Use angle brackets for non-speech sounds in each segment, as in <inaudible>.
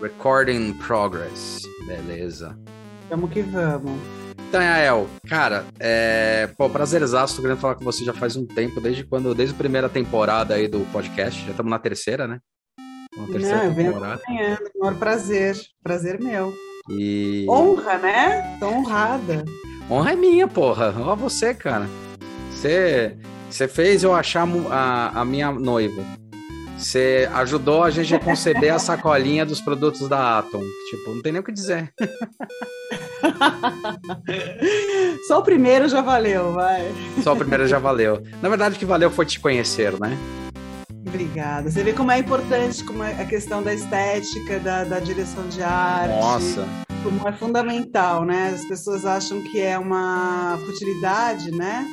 Recording progress. Beleza. Vamos que vamos. Então, Yael, cara, é... Pô, prazerzaço, tô querendo falar com você já faz um tempo, desde quando, desde a primeira temporada aí do podcast, já estamos na terceira, né? Na terceira Não, eu venho acompanhando, maior prazer, prazer meu. E... Honra, né? Tô honrada. Honra é minha, porra. Olha você, cara. Você, você fez eu achar a, a minha noiva. Você ajudou a gente a conceber a sacolinha dos produtos da Atom. Tipo, não tem nem o que dizer. <laughs> Só o primeiro já valeu, vai. Só o primeiro já valeu. Na verdade, o que valeu foi te conhecer, né? Obrigada. Você vê como é importante como é a questão da estética, da, da direção de arte. Nossa. Como é fundamental, né? As pessoas acham que é uma futilidade, né?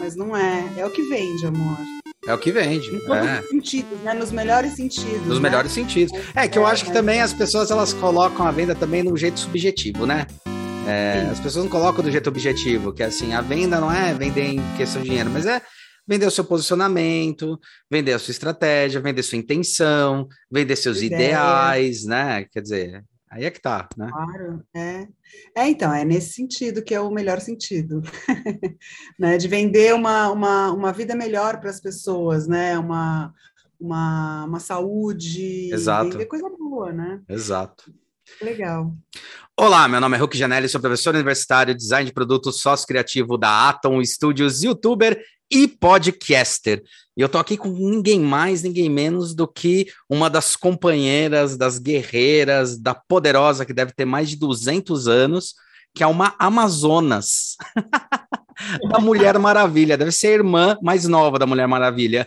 Mas não é. É o que vende, amor. É o que vende. Em todos é. os sentidos, né? Nos melhores sentidos. Nos né? melhores sentidos. É que eu acho que também as pessoas elas colocam a venda também no jeito subjetivo, né? É, as pessoas não colocam do jeito objetivo, que é assim, a venda não é vender em questão de dinheiro, mas é vender o seu posicionamento, vender a sua estratégia, vender sua intenção, vender seus Ideia. ideais, né? Quer dizer, Aí é que tá, né? Claro, é. É, então, é nesse sentido que é o melhor sentido, <laughs> né? De vender uma, uma, uma vida melhor para as pessoas, né? Uma, uma, uma saúde, Exato. vender coisa boa, né? Exato. Legal. Olá, meu nome é Hulk Janelli, sou professor universitário, design de produtos, sócio criativo da Atom Studios, youtuber e podcaster. E eu tô aqui com ninguém mais, ninguém menos do que uma das companheiras, das guerreiras, da poderosa, que deve ter mais de 200 anos, que é uma Amazonas. <laughs> da Mulher Maravilha. Deve ser a irmã mais nova da Mulher Maravilha.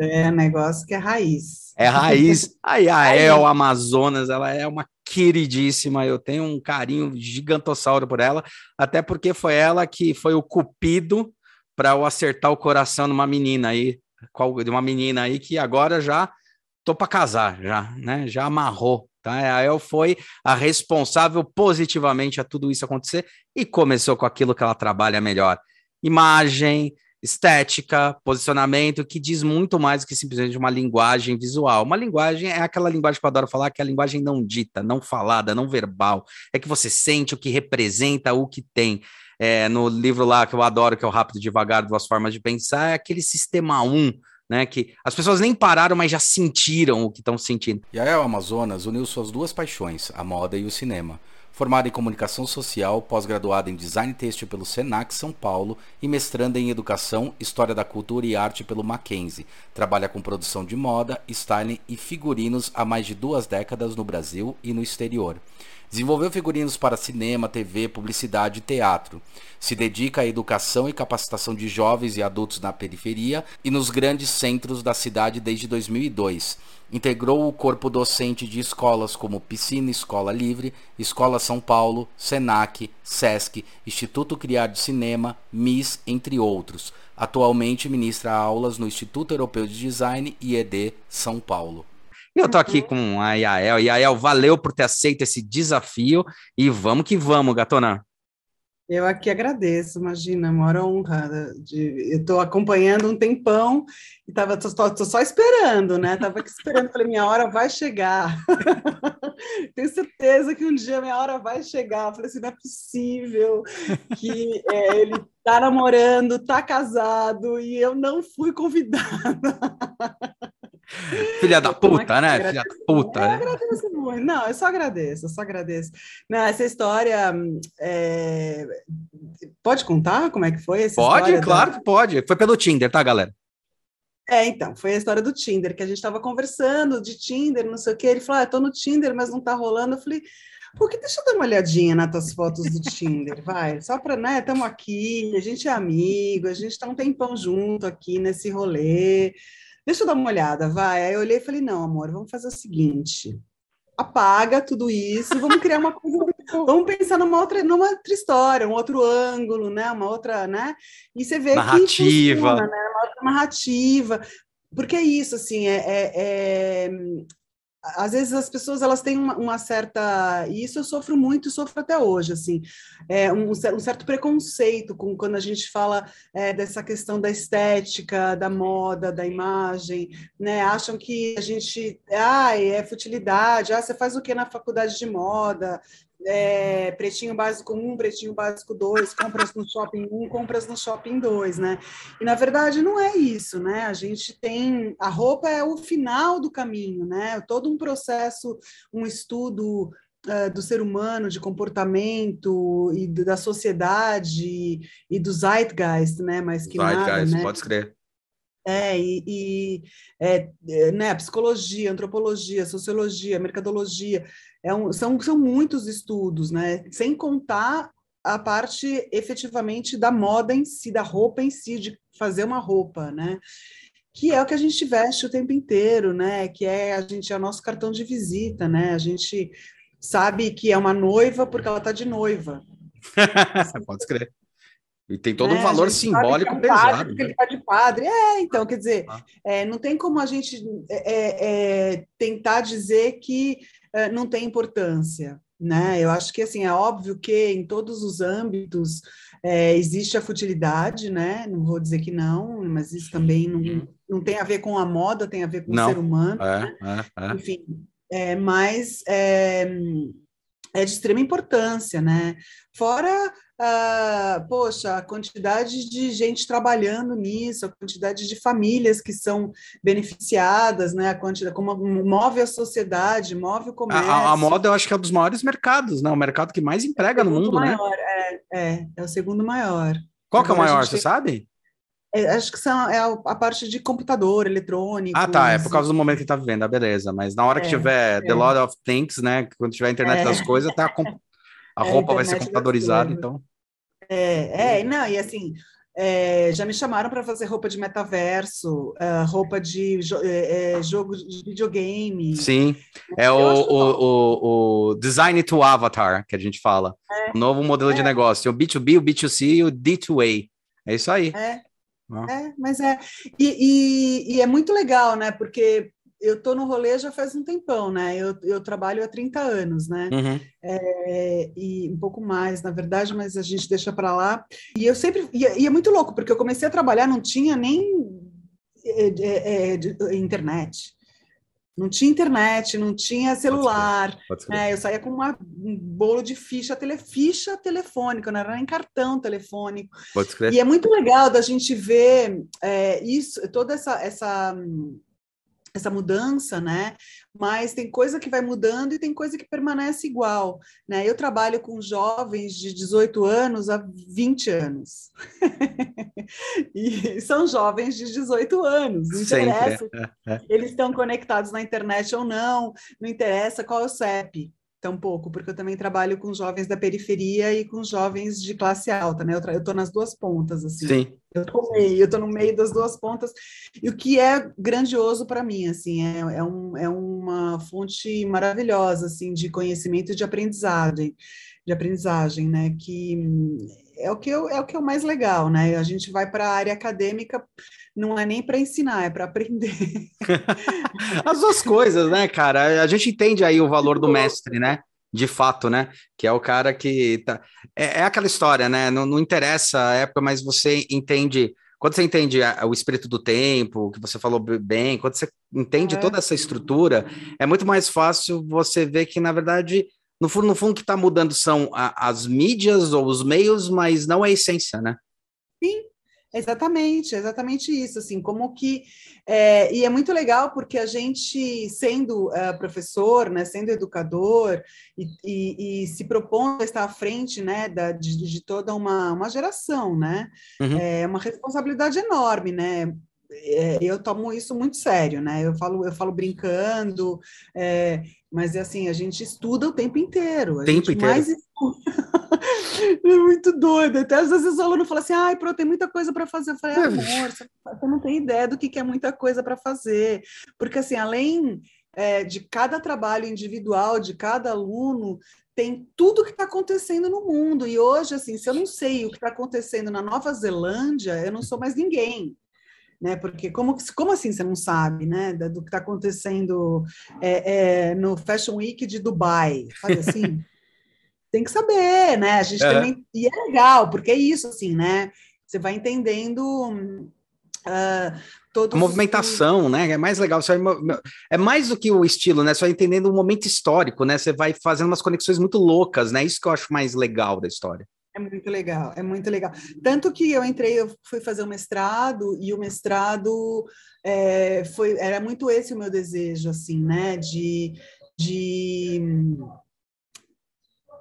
é, negócio que é raiz. É raiz. A Yael Amazonas, ela é uma queridíssima. Eu tenho um carinho gigantossauro por ela, até porque foi ela que foi o cupido para eu acertar o coração de uma menina aí, de uma menina aí que agora já tô para casar, já, né? Já amarrou, tá? A El foi a responsável positivamente a tudo isso acontecer e começou com aquilo que ela trabalha melhor: imagem, estética, posicionamento, que diz muito mais do que simplesmente uma linguagem visual. Uma linguagem é aquela linguagem que eu adoro falar, que é a linguagem não dita, não falada, não verbal. É que você sente o que representa o que tem é, no livro lá que eu adoro, que é o Rápido e Devagar, Duas Formas de Pensar, é aquele sistema 1, né, que as pessoas nem pararam, mas já sentiram o que estão sentindo. E a El Amazonas uniu suas duas paixões, a moda e o cinema. Formada em comunicação social, pós-graduada em design têxtil pelo Senac São Paulo e mestranda em educação, história da cultura e arte pelo Mackenzie. Trabalha com produção de moda, styling e figurinos há mais de duas décadas no Brasil e no exterior. Desenvolveu figurinos para cinema, TV, publicidade e teatro. Se dedica à educação e capacitação de jovens e adultos na periferia e nos grandes centros da cidade desde 2002. Integrou o corpo docente de escolas como Piscina Escola Livre, Escola São Paulo, Senac, SESC, Instituto Criar de Cinema, MIS, entre outros. Atualmente ministra aulas no Instituto Europeu de Design IED São Paulo. Eu tô aqui uhum. com a Yael. Yael, valeu por ter aceito esse desafio e vamos que vamos, Gatona. Eu aqui agradeço, imagina, maior honra. De, eu estou acompanhando um tempão e tava, tô, tô, tô, só esperando, né? Tava aqui esperando, falei, minha hora vai chegar. <laughs> Tenho certeza que um dia minha hora vai chegar. Falei assim, não é possível que é, ele tá namorando, tá casado e eu não fui convidada. <laughs> Filha da <laughs> puta, né? Filha da puta. Eu né? agradeço muito. Não, eu só agradeço, eu só agradeço. Não, essa história. É... Pode contar como é que foi essa Pode, claro da... que pode. Foi pelo Tinder, tá, galera? É, então, foi a história do Tinder, que a gente estava conversando de Tinder, não sei o quê. Ele falou: ah, tô no Tinder, mas não tá rolando. Eu falei. Por que deixa eu dar uma olhadinha nas tuas fotos do Tinder, vai? Só para, né? Estamos aqui, a gente é amigo, a gente está um tempão junto aqui nesse rolê. Deixa eu dar uma olhada, vai. Aí eu olhei e falei: não, amor, vamos fazer o seguinte. Apaga tudo isso, vamos criar uma coisa, <laughs> vamos pensar numa outra, numa outra história, um outro ângulo, né? Uma outra, né? E você vê narrativa. que funciona, né? Uma outra narrativa. Porque é isso, assim, é, é, é às vezes as pessoas elas têm uma, uma, certa e isso eu sofro muito e sofro até hoje assim é um, um, certo preconceito com quando a gente fala é, dessa questão da estética da moda da imagem né? Acham que a gente ah é futilidade ah você faz o que na faculdade de moda é, pretinho básico 1, pretinho básico 2, compras no shopping 1, compras no shopping 2, né? E na verdade não é isso, né? A gente tem a roupa é o final do caminho, né? Todo um processo, um estudo uh, do ser humano, de comportamento e da sociedade e do zeitgeist, né? Mas que zeitgeist, nada, né? pode escrever. É, e, e é, é, né, psicologia, antropologia, sociologia, mercadologia, é um, são, são muitos estudos, né? Sem contar a parte efetivamente da moda em si, da roupa em si, de fazer uma roupa, né? Que é o que a gente veste o tempo inteiro, né? Que é a gente é o nosso cartão de visita, né? A gente sabe que é uma noiva porque ela está de noiva. <laughs> Pode escrever. E tem todo um né, valor simbólico é um pesado. Padre, porque né? ele está de padre. É, então, quer dizer, ah. é, não tem como a gente é, é, é tentar dizer que é, não tem importância. Né? Eu acho que assim é óbvio que em todos os âmbitos existe a futilidade, né? Não vou dizer que não, mas isso também não, uhum. não tem a ver com a moda, tem a ver com não. o ser humano. Né? Enfim, mas é, de extrema importância, né? Fora ah, poxa, a quantidade de gente trabalhando nisso, a quantidade de famílias que são beneficiadas, né? A quantidade, como move a sociedade, move o comércio. A, a moda, eu acho que é um dos maiores mercados, né? O mercado que mais emprega é no mundo, né? maior, né? É, é, é o segundo maior. Qual que é o maior, você tem... sabe? É, acho que são, é a, parte de computador, eletrônico. Ah, tá. É por causa do momento que está vivendo, ah, beleza. Mas na hora que é, tiver é. The Lot of Things, né? Quando tiver a internet das é. coisas, tá, a é, roupa vai ser computadorizada, então. É, é, não, e assim, é, já me chamaram para fazer roupa de metaverso, uh, roupa de jo é, jogo de videogame. Sim, é o, o, o, o, design to avatar que a gente fala. É, o novo modelo de negócio. O B2B, o B2C e o D2A. É isso aí. É, é mas é. E, e, e, é muito legal, né? Porque eu estou no rolê já faz um tempão, né? Eu, eu trabalho há 30 anos, né? Uhum. É, e um pouco mais, na verdade, mas a gente deixa para lá. E eu sempre. E, e, é muito louco, porque eu comecei a trabalhar, não tinha nem é, é, é internet. Não tinha internet, não tinha celular. Pode Pode né? eu saía com uma, um bolo de ficha, tele, ficha telefônica, não era nem cartão telefônico. E é muito legal da gente ver é, isso, toda essa, essa essa mudança, né? Mas tem coisa que vai mudando e tem coisa que permanece igual, né? Eu trabalho com jovens de 18 anos há 20 anos. <laughs> e são jovens de 18 anos, não interessa. É. Eles estão conectados na internet ou não, não interessa qual é o CEP tampouco, porque eu também trabalho com jovens da periferia e com jovens de classe alta, né? Eu estou nas duas pontas, assim. Sim. Eu estou no meio, eu tô no meio das duas pontas, e o que é grandioso para mim, assim, é, é, um, é uma fonte maravilhosa, assim, de conhecimento e de aprendizagem, de aprendizagem, né? Que é o que eu, é o que é o mais legal, né? A gente vai para a área acadêmica, não é nem para ensinar, é para aprender. <laughs> As duas coisas, né, cara? A gente entende aí o valor do mestre, né? De fato, né? Que é o cara que tá. É, é aquela história, né? Não, não interessa a época, mas você entende. Quando você entende o espírito do tempo, que você falou bem, quando você entende é. toda essa estrutura, é muito mais fácil você ver que, na verdade, no fundo, no fundo, o que está mudando são a, as mídias ou os meios, mas não a essência, né? Sim, exatamente, exatamente isso, assim, como que, é, e é muito legal porque a gente, sendo uh, professor, né, sendo educador, e, e, e, se propondo a estar à frente, né, da, de, de toda uma, uma geração, né, uhum. é uma responsabilidade enorme, né, é, eu tomo isso muito sério, né? Eu falo, eu falo brincando, é, mas é assim, a gente estuda o tempo inteiro. A tempo inteiro. Mais <laughs> é muito doido. Até às vezes o aluno fala assim: ai, pro, tem muita coisa para fazer. Eu falei, amor, você não tem ideia do que, que é muita coisa para fazer. Porque, assim, além é, de cada trabalho individual, de cada aluno, tem tudo que está acontecendo no mundo. E hoje, assim, se eu não sei o que está acontecendo na Nova Zelândia, eu não sou mais ninguém né? Porque como, como assim você não sabe, né? Do que está acontecendo é, é, no Fashion Week de Dubai, sabe assim? <laughs> Tem que saber, né? A gente uhum. também e é legal porque é isso, assim, né? Você vai entendendo uh, a movimentação, os... né? É mais legal. É mais do que o estilo, né? Você vai entendendo o momento histórico, né? Você vai fazendo umas conexões muito loucas, né? Isso que eu acho mais legal da história. É muito legal, é muito legal. Tanto que eu entrei, eu fui fazer o mestrado, e o mestrado é, foi, era muito esse o meu desejo, assim, né? De, de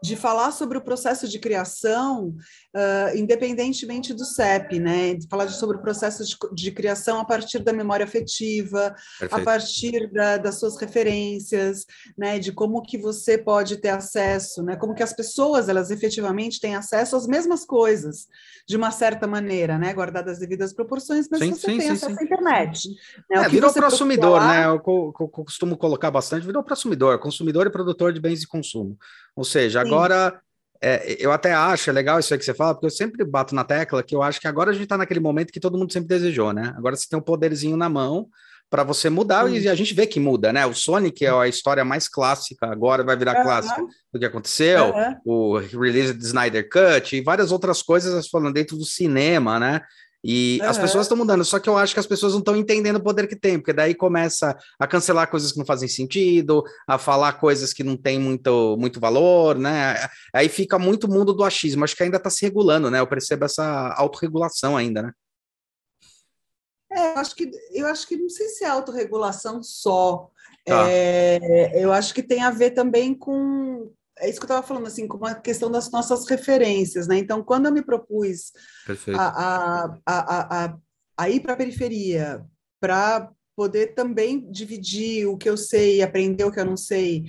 de falar sobre o processo de criação, uh, independentemente do CEP, né? De falar sobre o processo de, de criação a partir da memória afetiva, Perfeito. a partir da, das suas referências, né? De como que você pode ter acesso, né? Como que as pessoas, elas efetivamente têm acesso às mesmas coisas, de uma certa maneira, né? Guardadas as devidas proporções, mas sim, você sim, tem sim, acesso à internet. Né? É, virou consumidor, né? Eu, costumo colocar bastante, virou consumidor, consumidor e produtor de bens de consumo. Ou seja, Sim. Agora é, eu até acho é legal isso aí que você fala, porque eu sempre bato na tecla que eu acho que agora a gente está naquele momento que todo mundo sempre desejou, né? Agora você tem um poderzinho na mão para você mudar e a gente vê que muda, né? O Sonic é a história mais clássica, agora vai virar uhum. clássica do que aconteceu, uhum. o release de Snyder Cut e várias outras coisas falando dentro do cinema, né? E uhum. as pessoas estão mudando, só que eu acho que as pessoas não estão entendendo o poder que tem, porque daí começa a cancelar coisas que não fazem sentido, a falar coisas que não têm muito, muito valor, né? Aí fica muito mundo do achismo. Acho que ainda está se regulando, né? Eu percebo essa autorregulação ainda, né? É, eu acho que eu acho que não sei se é autorregulação só. Tá. É, eu acho que tem a ver também com, é isso que eu estava falando, assim, com a questão das nossas referências, né? Então, quando eu me propus a, a, a, a, a ir para a periferia, para poder também dividir o que eu sei, aprender o que eu não sei,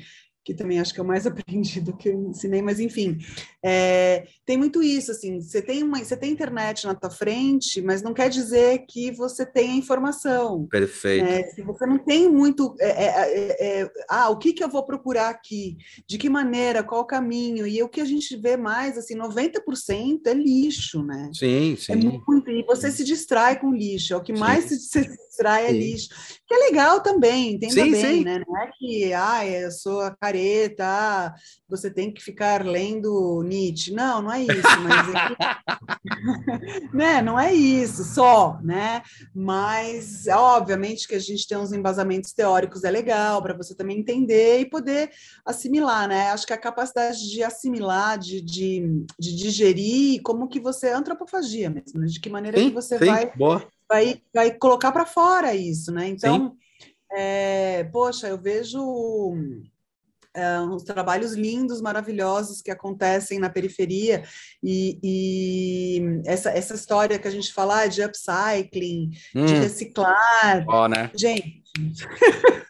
que também acho que é o mais <laughs> aprendi do que eu ensinei, mas enfim, é, tem muito isso, assim, você tem uma, você tem internet na tua frente, mas não quer dizer que você tenha informação. Perfeito. É, se você não tem muito, é, é, é, é, ah, o que que eu vou procurar aqui? De que maneira? Qual o caminho? E o que a gente vê mais, assim, 90% é lixo, né? Sim, sim. É muito, e você se distrai com lixo, é o que sim. mais se, se distrai é lixo, que é legal também, entenda sim, bem, sim. né? Não é que, ah, eu sou a careta, ah, você tem que ficar lendo Nietzsche. Não, não é isso, mas é que... <laughs> né? não é isso só, né? Mas obviamente que a gente tem uns embasamentos teóricos é legal para você também entender e poder assimilar, né? Acho que a capacidade de assimilar, de, de, de digerir, como que você antropofagia mesmo, né? de que maneira sim, que você sim, vai, vai vai colocar para fora isso, né? Então, é, poxa, eu vejo é, uns trabalhos lindos, maravilhosos que acontecem na periferia e, e, essa, essa história que a gente fala ah, de upcycling, hum. de reciclar, oh, né? gente. <laughs>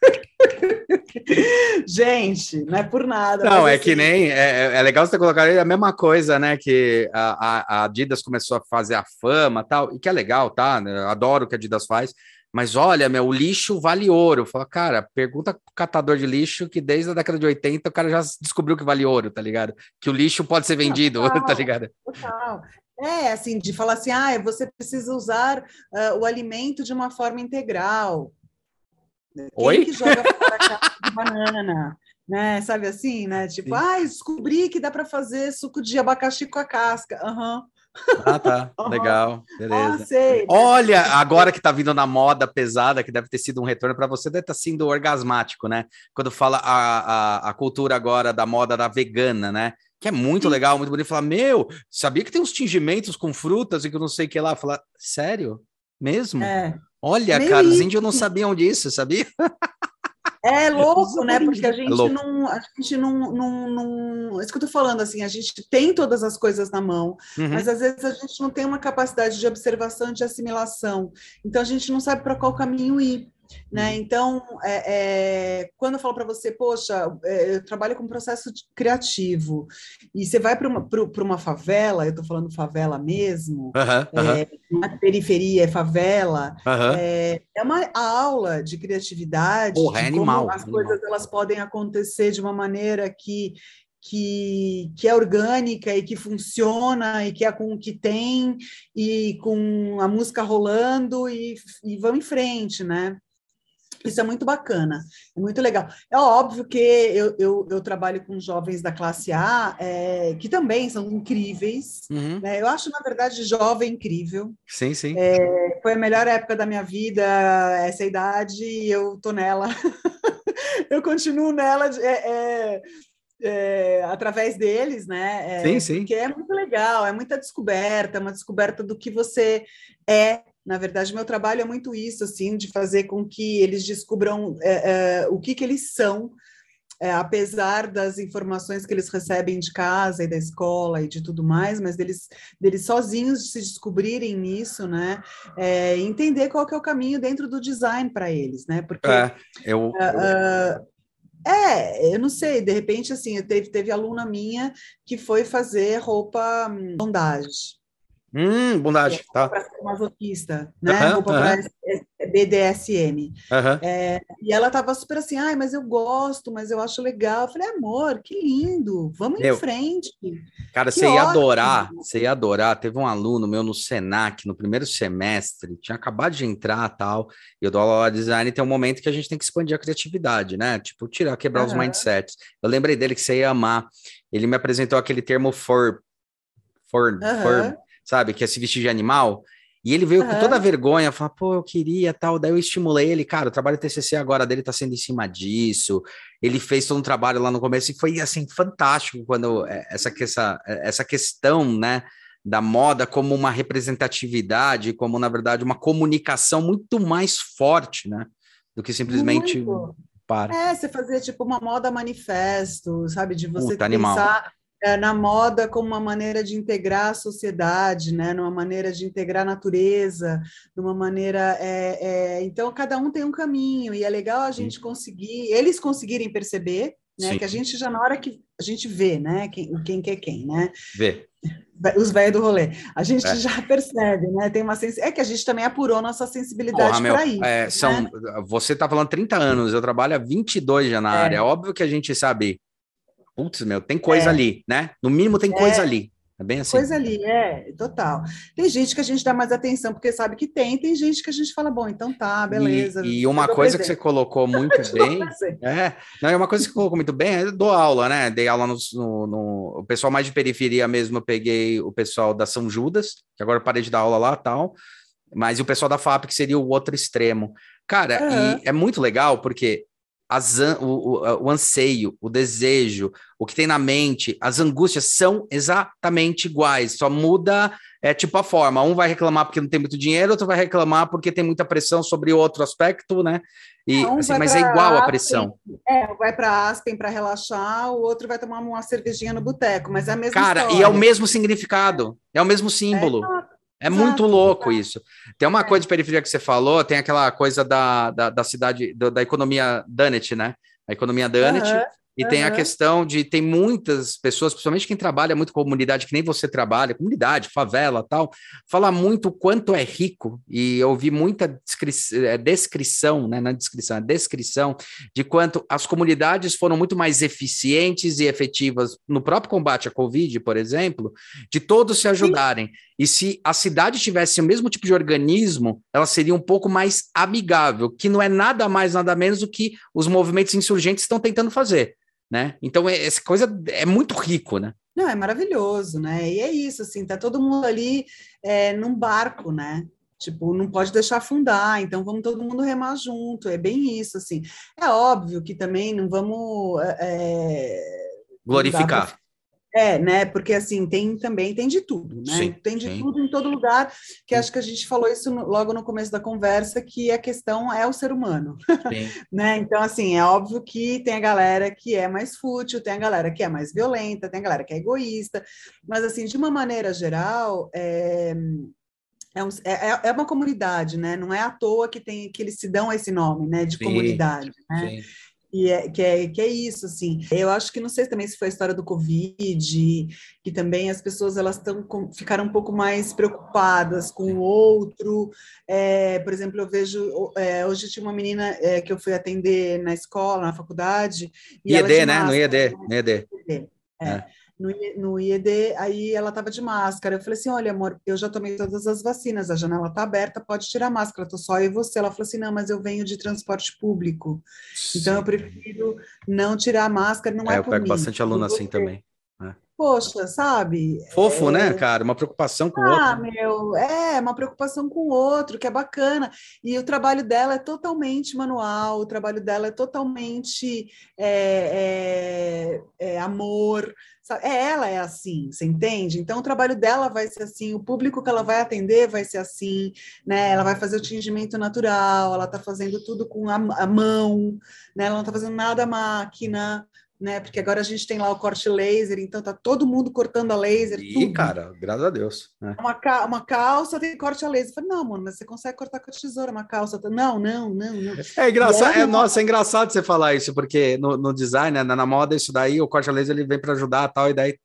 <laughs> Gente, não é por nada. Não, é assim... que nem. É, é legal você colocar a mesma coisa, né? Que a, a, Adidas começou a fazer a fama tal, e que é legal, tá? Eu adoro o que a Adidas faz, mas olha, meu, o lixo vale ouro. Fala, cara, pergunta pro catador de lixo que desde a década de 80 o cara já descobriu que vale ouro, tá ligado? Que o lixo pode ser vendido, <laughs> total, tá ligado? Total. É, assim, de falar assim, ah, você precisa usar uh, o alimento de uma forma integral. Quem Oi? que joga <laughs> de banana? Né? Sabe assim, né? Tipo, ah, descobri que dá para fazer suco de abacaxi com a casca. Aham. Uhum. Ah, tá. <laughs> Legal. Beleza. Ah, sei, né? Olha, agora que tá vindo na moda pesada, que deve ter sido um retorno para você, deve estar tá sendo orgasmático, né? Quando fala a, a, a cultura agora da moda da vegana, né? Que é muito Sim. legal, muito bonito. Falar, meu, sabia que tem uns tingimentos com frutas e que eu não sei o que lá? Falar, sério? Mesmo? É. Olha, Meio cara, os índios não sabiam disso, sabia? É <laughs> louco, né? Porque a gente, é não, a gente não, não, não. Isso que eu tô falando, assim, a gente tem todas as coisas na mão, uhum. mas às vezes a gente não tem uma capacidade de observação, de assimilação. Então a gente não sabe para qual caminho ir. Né? Uhum. Então, é, é, quando eu falo para você, poxa, é, eu trabalho com processo criativo, e você vai para uma, uma favela, eu estou falando favela mesmo, uhum, na periferia é favela, é, é, uma aula de criatividade, Porra, é de animal, as animal. coisas elas podem acontecer de uma maneira que que, que é orgânica e que funciona e que é com o que tem e com a música rolando e, e vão em frente, né? Isso é muito bacana, é muito legal. É óbvio que eu, eu, eu trabalho com jovens da classe A, é, que também são incríveis. Uhum. Né? Eu acho, na verdade, jovem incrível. Sim, sim. É, foi a melhor época da minha vida, essa idade, e eu tô nela. <laughs> eu continuo nela. É, é, é, através deles, né? É, sim, sim. Que é muito legal, é muita descoberta, uma descoberta do que você é. Na verdade, meu trabalho é muito isso, assim, de fazer com que eles descubram é, é o que, que eles são, é, apesar das informações que eles recebem de casa e da escola e de tudo mais, mas deles, deles sozinhos se descobrirem nisso, né? É, entender qual que é o caminho dentro do design para eles, né? Porque é, eu, uh, uh, é, eu não sei, de repente, assim, teve, teve aluna minha que foi fazer roupa hum, bondage. Bondade, tá. Para ser masoquista, né? Uh -huh, roupa para BDSM. Uh -huh. é, e ela tava super assim, ai, mas eu gosto, mas eu acho legal. Eu falei, amor, que lindo, vamos meu, em frente. Cara, que você ia adorar, você ia adorar. Teve um aluno meu no Senac, no primeiro semestre, tinha acabado de entrar tal, e eu dou aula de design, tem um momento que a gente tem que expandir a criatividade, né? Tipo, tirar, quebrar os mindsets. Eu lembrei dele que você ia amar. Ele me apresentou aquele termo for, for, for sabe? Que é se vestir de animal. E ele veio uhum. com toda a vergonha, falou, pô, eu queria tal. Daí eu estimulei ele, cara, o trabalho TCC agora dele tá sendo em cima disso. Ele fez todo um trabalho lá no começo e foi, assim, fantástico quando é, essa, essa, essa questão, né, da moda como uma representatividade, como, na verdade, uma comunicação muito mais forte, né, do que simplesmente... Muito. Para. É, você fazia tipo uma moda manifesto, sabe? De você Puta, pensar animal é, na moda como uma maneira de integrar a sociedade, né? numa maneira de integrar a natureza, numa maneira. É, é... Então, cada um tem um caminho, e é legal a gente conseguir, eles conseguirem perceber, né? Que a gente já, na hora que a gente vê, né? Quem, quem que é quem, né? Vê. Os velhos do rolê. A gente é. já percebe, né? Tem uma sens... É que a gente também apurou nossa sensibilidade para isso. É, são... Né? Você está falando 30 anos, eu trabalho há 22 já na é. área. É óbvio que a gente sabe putz, meu, tem coisa é. ali, né? No mínimo tem coisa é. ali. É bem assim. Coisa ali, é, total. Tem gente que a gente dá mais atenção porque sabe que tem, tem gente que a gente fala, bom, então tá, beleza. E, <laughs> e uma coisa que você colocou muito bem. é, não, é uma coisa que você colocou muito bem, é dou aula, né? Dei aula no, no, no, O pessoal mais de periferia mesmo, eu peguei o pessoal da São Judas, que agora parei de dar aula lá tal. Mas e o pessoal da FAP, que seria o outro extremo. Cara, uhum. e é muito legal porque as, o, o, o, anseio, o desejo, o que tem na mente, as angústias são exatamente iguais, só muda é tipo a forma. Um vai reclamar porque não tem muito dinheiro, outro vai reclamar porque tem muita pressão sobre outro aspecto, né? E, um assim, mas é igual Aspen, a pressão. É, vai para Aspen para relaxar, o outro vai tomar uma cervejinha no boteco, mas é a mesma Cara, história. e é o mesmo significado, é o mesmo símbolo. É, é Exato, muito louco isso. Tem uma é. coisa de periferia que você falou, tem aquela coisa da, da, da cidade, da, da, economia Dunnett, né? A economia Dunnett, uhum. E uhum. tem a questão de tem muitas pessoas, principalmente quem trabalha muito com comunidade, que nem você trabalha, comunidade, favela tal, fala muito o quanto é rico, e eu vi muita é, descrição, né? Na descrição, a descrição de quanto as comunidades foram muito mais eficientes e efetivas no próprio combate à Covid, por exemplo, de todos se ajudarem. Sim. E se a cidade tivesse o mesmo tipo de organismo, ela seria um pouco mais amigável, que não é nada mais, nada menos do que os movimentos insurgentes estão tentando fazer né? Então, é, essa coisa é muito rico, né? Não, é maravilhoso, né? E é isso, assim, tá todo mundo ali é, num barco, né? Tipo, não pode deixar afundar, então vamos todo mundo remar junto, é bem isso, assim. É óbvio que também não vamos... É, é Glorificar. É, né? Porque assim, tem também, tem de tudo, né? Sim, tem de sim. tudo em todo lugar, que sim. acho que a gente falou isso no, logo no começo da conversa, que a questão é o ser humano. <laughs> né? Então, assim, é óbvio que tem a galera que é mais fútil, tem a galera que é mais violenta, tem a galera que é egoísta, mas assim, de uma maneira geral, é, é, um, é, é, uma comunidade, né? Não é à toa que tem que eles se dão esse nome, né? De comunidade, né? Sim. E é, que, é, que é isso, assim. Eu acho que não sei também se foi a história do Covid, que também as pessoas elas tão, ficaram um pouco mais preocupadas com o outro. É, por exemplo, eu vejo. É, hoje tinha uma menina é, que eu fui atender na escola, na faculdade. IED, né? No IED, no IED. É. No, no IED, aí ela estava de máscara. Eu falei assim: olha, amor, eu já tomei todas as vacinas, a janela está aberta, pode tirar a máscara, tô só eu e você. Ela falou assim: não, mas eu venho de transporte público, Sim. então eu prefiro não tirar a máscara, não é, é eu por mim. Eu pego bastante aluno assim também. Poxa, sabe? Fofo, né, é... né, cara? Uma preocupação com o outro. Ah, meu, é, uma preocupação com o outro, que é bacana. E o trabalho dela é totalmente manual, o trabalho dela é totalmente é, é, é amor. Sabe? É, ela é assim, você entende? Então, o trabalho dela vai ser assim, o público que ela vai atender vai ser assim, né? Ela vai fazer o tingimento natural, ela está fazendo tudo com a, a mão, né? Ela não está fazendo nada máquina né? Porque agora a gente tem lá o corte laser, então tá todo mundo cortando a laser. E, tudo. cara, graças a Deus. Né? Uma, ca uma calça tem corte a laser. Eu falei, não, mano, mas você consegue cortar com a tesoura uma calça? Não, não, não, não. É engraçado, é, nossa, é engraçado você falar isso, porque no, no design, né, na, na moda, isso daí, o corte a laser ele vem para ajudar tal, e daí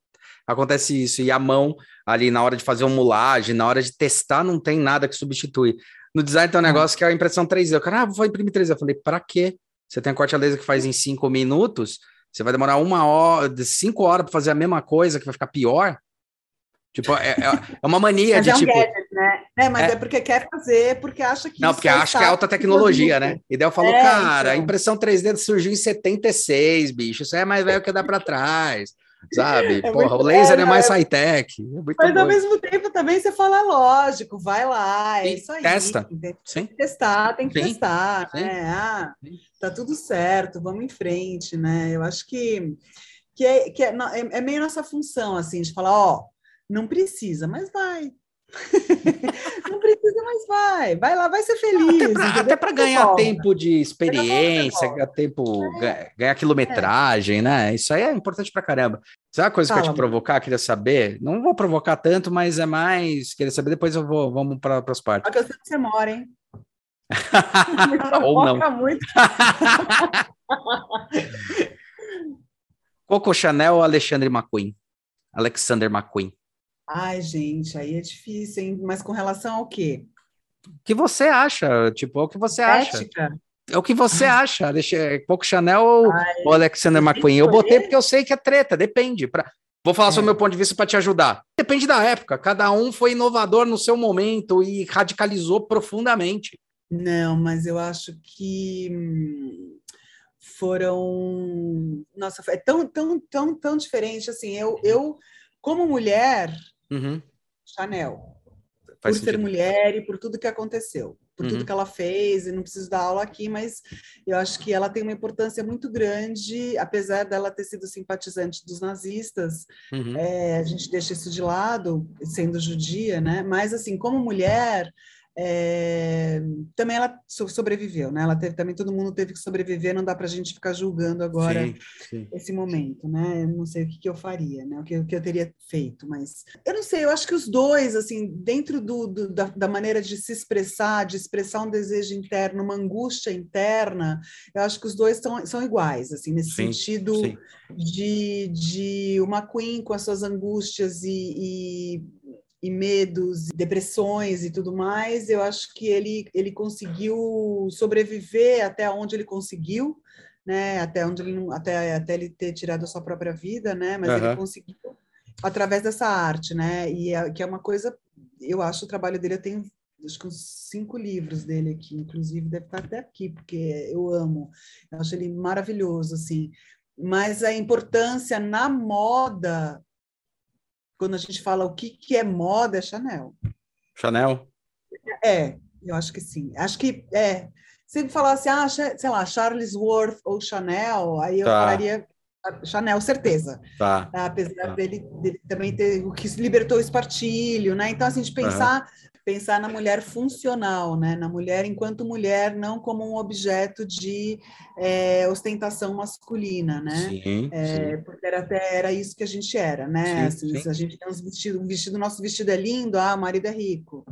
acontece isso. E a mão, ali na hora de fazer uma mulagem, na hora de testar, não tem nada que substitui. No design tem um negócio que é a impressão 3D. O cara, ah, vou imprimir 3D. Eu falei, para quê? Você tem a corte a laser que faz em cinco minutos, você vai demorar uma hora, cinco horas para fazer a mesma coisa, que vai ficar pior. Tipo, é, é, é uma mania mas de é um tipo. Gadget, né? É, mas é... é... porque quer fazer, porque acha que. Não, porque acha que é alta tecnologia, né? E daí eu falo, é, cara, então... a impressão 3D surgiu em 76, bicho. Isso é mais velho que dá para trás. Sabe? É Porra, o laser é, é mais high-tech. É mas ao mesmo tempo também você fala, lógico, vai lá, é isso aí. Testa. Tem Sim. que testar, tem que Sim. testar, Sim. né? Ah, tá tudo certo, vamos em frente, né? Eu acho que, que, é, que é, é, é meio nossa função, assim, de falar, ó, não precisa, mas vai, <laughs> não precisa, mas vai. Vai lá, vai ser feliz. Até para ganhar volta. tempo de experiência, ganhar tempo, é. ganhar quilometragem, é. né? Isso aí é importante para caramba. Sabe uma coisa Fala, que eu te provocar, queria saber? Não vou provocar tanto, mas é mais. Queria saber, depois eu vou, vamos para as partes. Porque eu sei que você mora, hein? <laughs> Ou não. Muito. <laughs> Coco Chanel ou Alexandre McQueen? Alexander McQueen. Ai, gente, aí é difícil, hein? Mas com relação ao quê? O que você acha? Tipo, o que você Ética? acha? É o que você Ai. acha? Deixa, Coco Chanel ou, Ai, ou Alexander McQueen? Eu botei porque eu sei que é treta, depende. Pra, vou falar é. sobre o meu ponto de vista para te ajudar. Depende da época. Cada um foi inovador no seu momento e radicalizou profundamente. Não, mas eu acho que hum, foram. Nossa, é tão, tão, tão, tão diferente. Assim, eu, eu como mulher, Uhum. Chanel. Faz por sentido. ser mulher e por tudo que aconteceu, por uhum. tudo que ela fez, e não preciso dar aula aqui, mas eu acho que ela tem uma importância muito grande, apesar dela ter sido simpatizante dos nazistas, uhum. é, a gente deixa isso de lado, sendo judia, né? Mas, assim, como mulher, é, também ela sobreviveu, né? Ela teve, também todo mundo teve que sobreviver, não dá para a gente ficar julgando agora sim, sim. esse momento, né? Eu não sei o que, que eu faria, né? O que, o que, eu teria feito, mas eu não sei, eu acho que os dois, assim, dentro do, do da, da, maneira de se expressar, de expressar um desejo interno, uma angústia interna, eu acho que os dois são, são iguais, assim, nesse sim, sentido de, de uma Queen com as suas angústias e, e e medos, depressões e tudo mais, eu acho que ele, ele conseguiu sobreviver até onde ele conseguiu, né? Até onde ele não, até, até ele ter tirado a sua própria vida, né? Mas uhum. ele conseguiu através dessa arte, né? E é, que é uma coisa, eu acho o trabalho dele, eu tenho acho que uns cinco livros dele aqui, inclusive deve estar até aqui, porque eu amo, eu acho ele maravilhoso, assim. Mas a importância na moda quando a gente fala o que, que é moda, é Chanel. Chanel? É, eu acho que sim. Acho que é. Se falasse, ah, sei lá, Charles Worth ou Chanel, aí eu tá. falaria Chanel, certeza. Tá. Apesar tá. Dele, dele, também ter o que libertou o espartilho, né? Então, assim, de pensar uhum pensar na mulher funcional, né? na mulher enquanto mulher, não como um objeto de é, ostentação masculina, né? Sim, é, sim. Porque era, até era isso que a gente era, né? Sim, assim, a gente tem uns vestidos, um vestido, nosso vestido é lindo, ah, o marido é rico.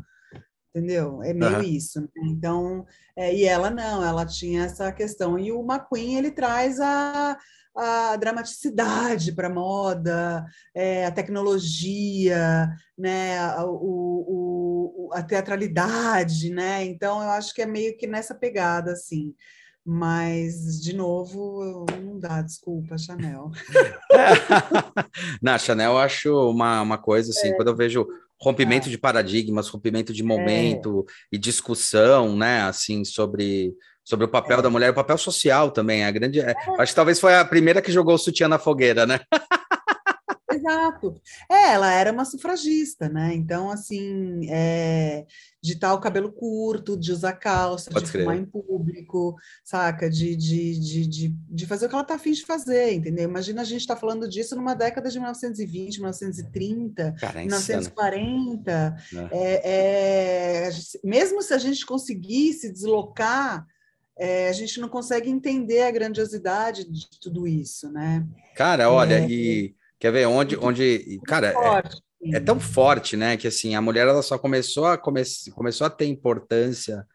Entendeu? É meio uhum. isso. Né? Então, é, e ela não, ela tinha essa questão. E o McQueen, ele traz a, a dramaticidade para a moda, é, a tecnologia, né, o, o, a teatralidade, né? Então eu acho que é meio que nessa pegada assim. Mas, de novo, não dá, desculpa, Chanel. <laughs> Na Chanel eu acho uma, uma coisa assim, é. quando eu vejo rompimento é. de paradigmas, rompimento de momento é. e discussão, né, assim, sobre, sobre o papel da mulher, o papel social também, a grande... É, acho que talvez foi a primeira que jogou o sutiã na fogueira, né? <laughs> Exato. É, ela era uma sufragista, né? Então, assim, é, de estar o cabelo curto, de usar calça, Pode de fumar em público, saca? De, de, de, de, de fazer o que ela está afim de fazer, entendeu? Imagina a gente estar tá falando disso numa década de 1920, 1930, Cara, é 1940. É. É, é, mesmo se a gente conseguisse deslocar é, a gente não consegue entender a grandiosidade de tudo isso, né? Cara, olha, é, e Quer ver onde, onde, cara, é, é, tão forte, né, que assim a mulher ela só começou a come, começou a ter importância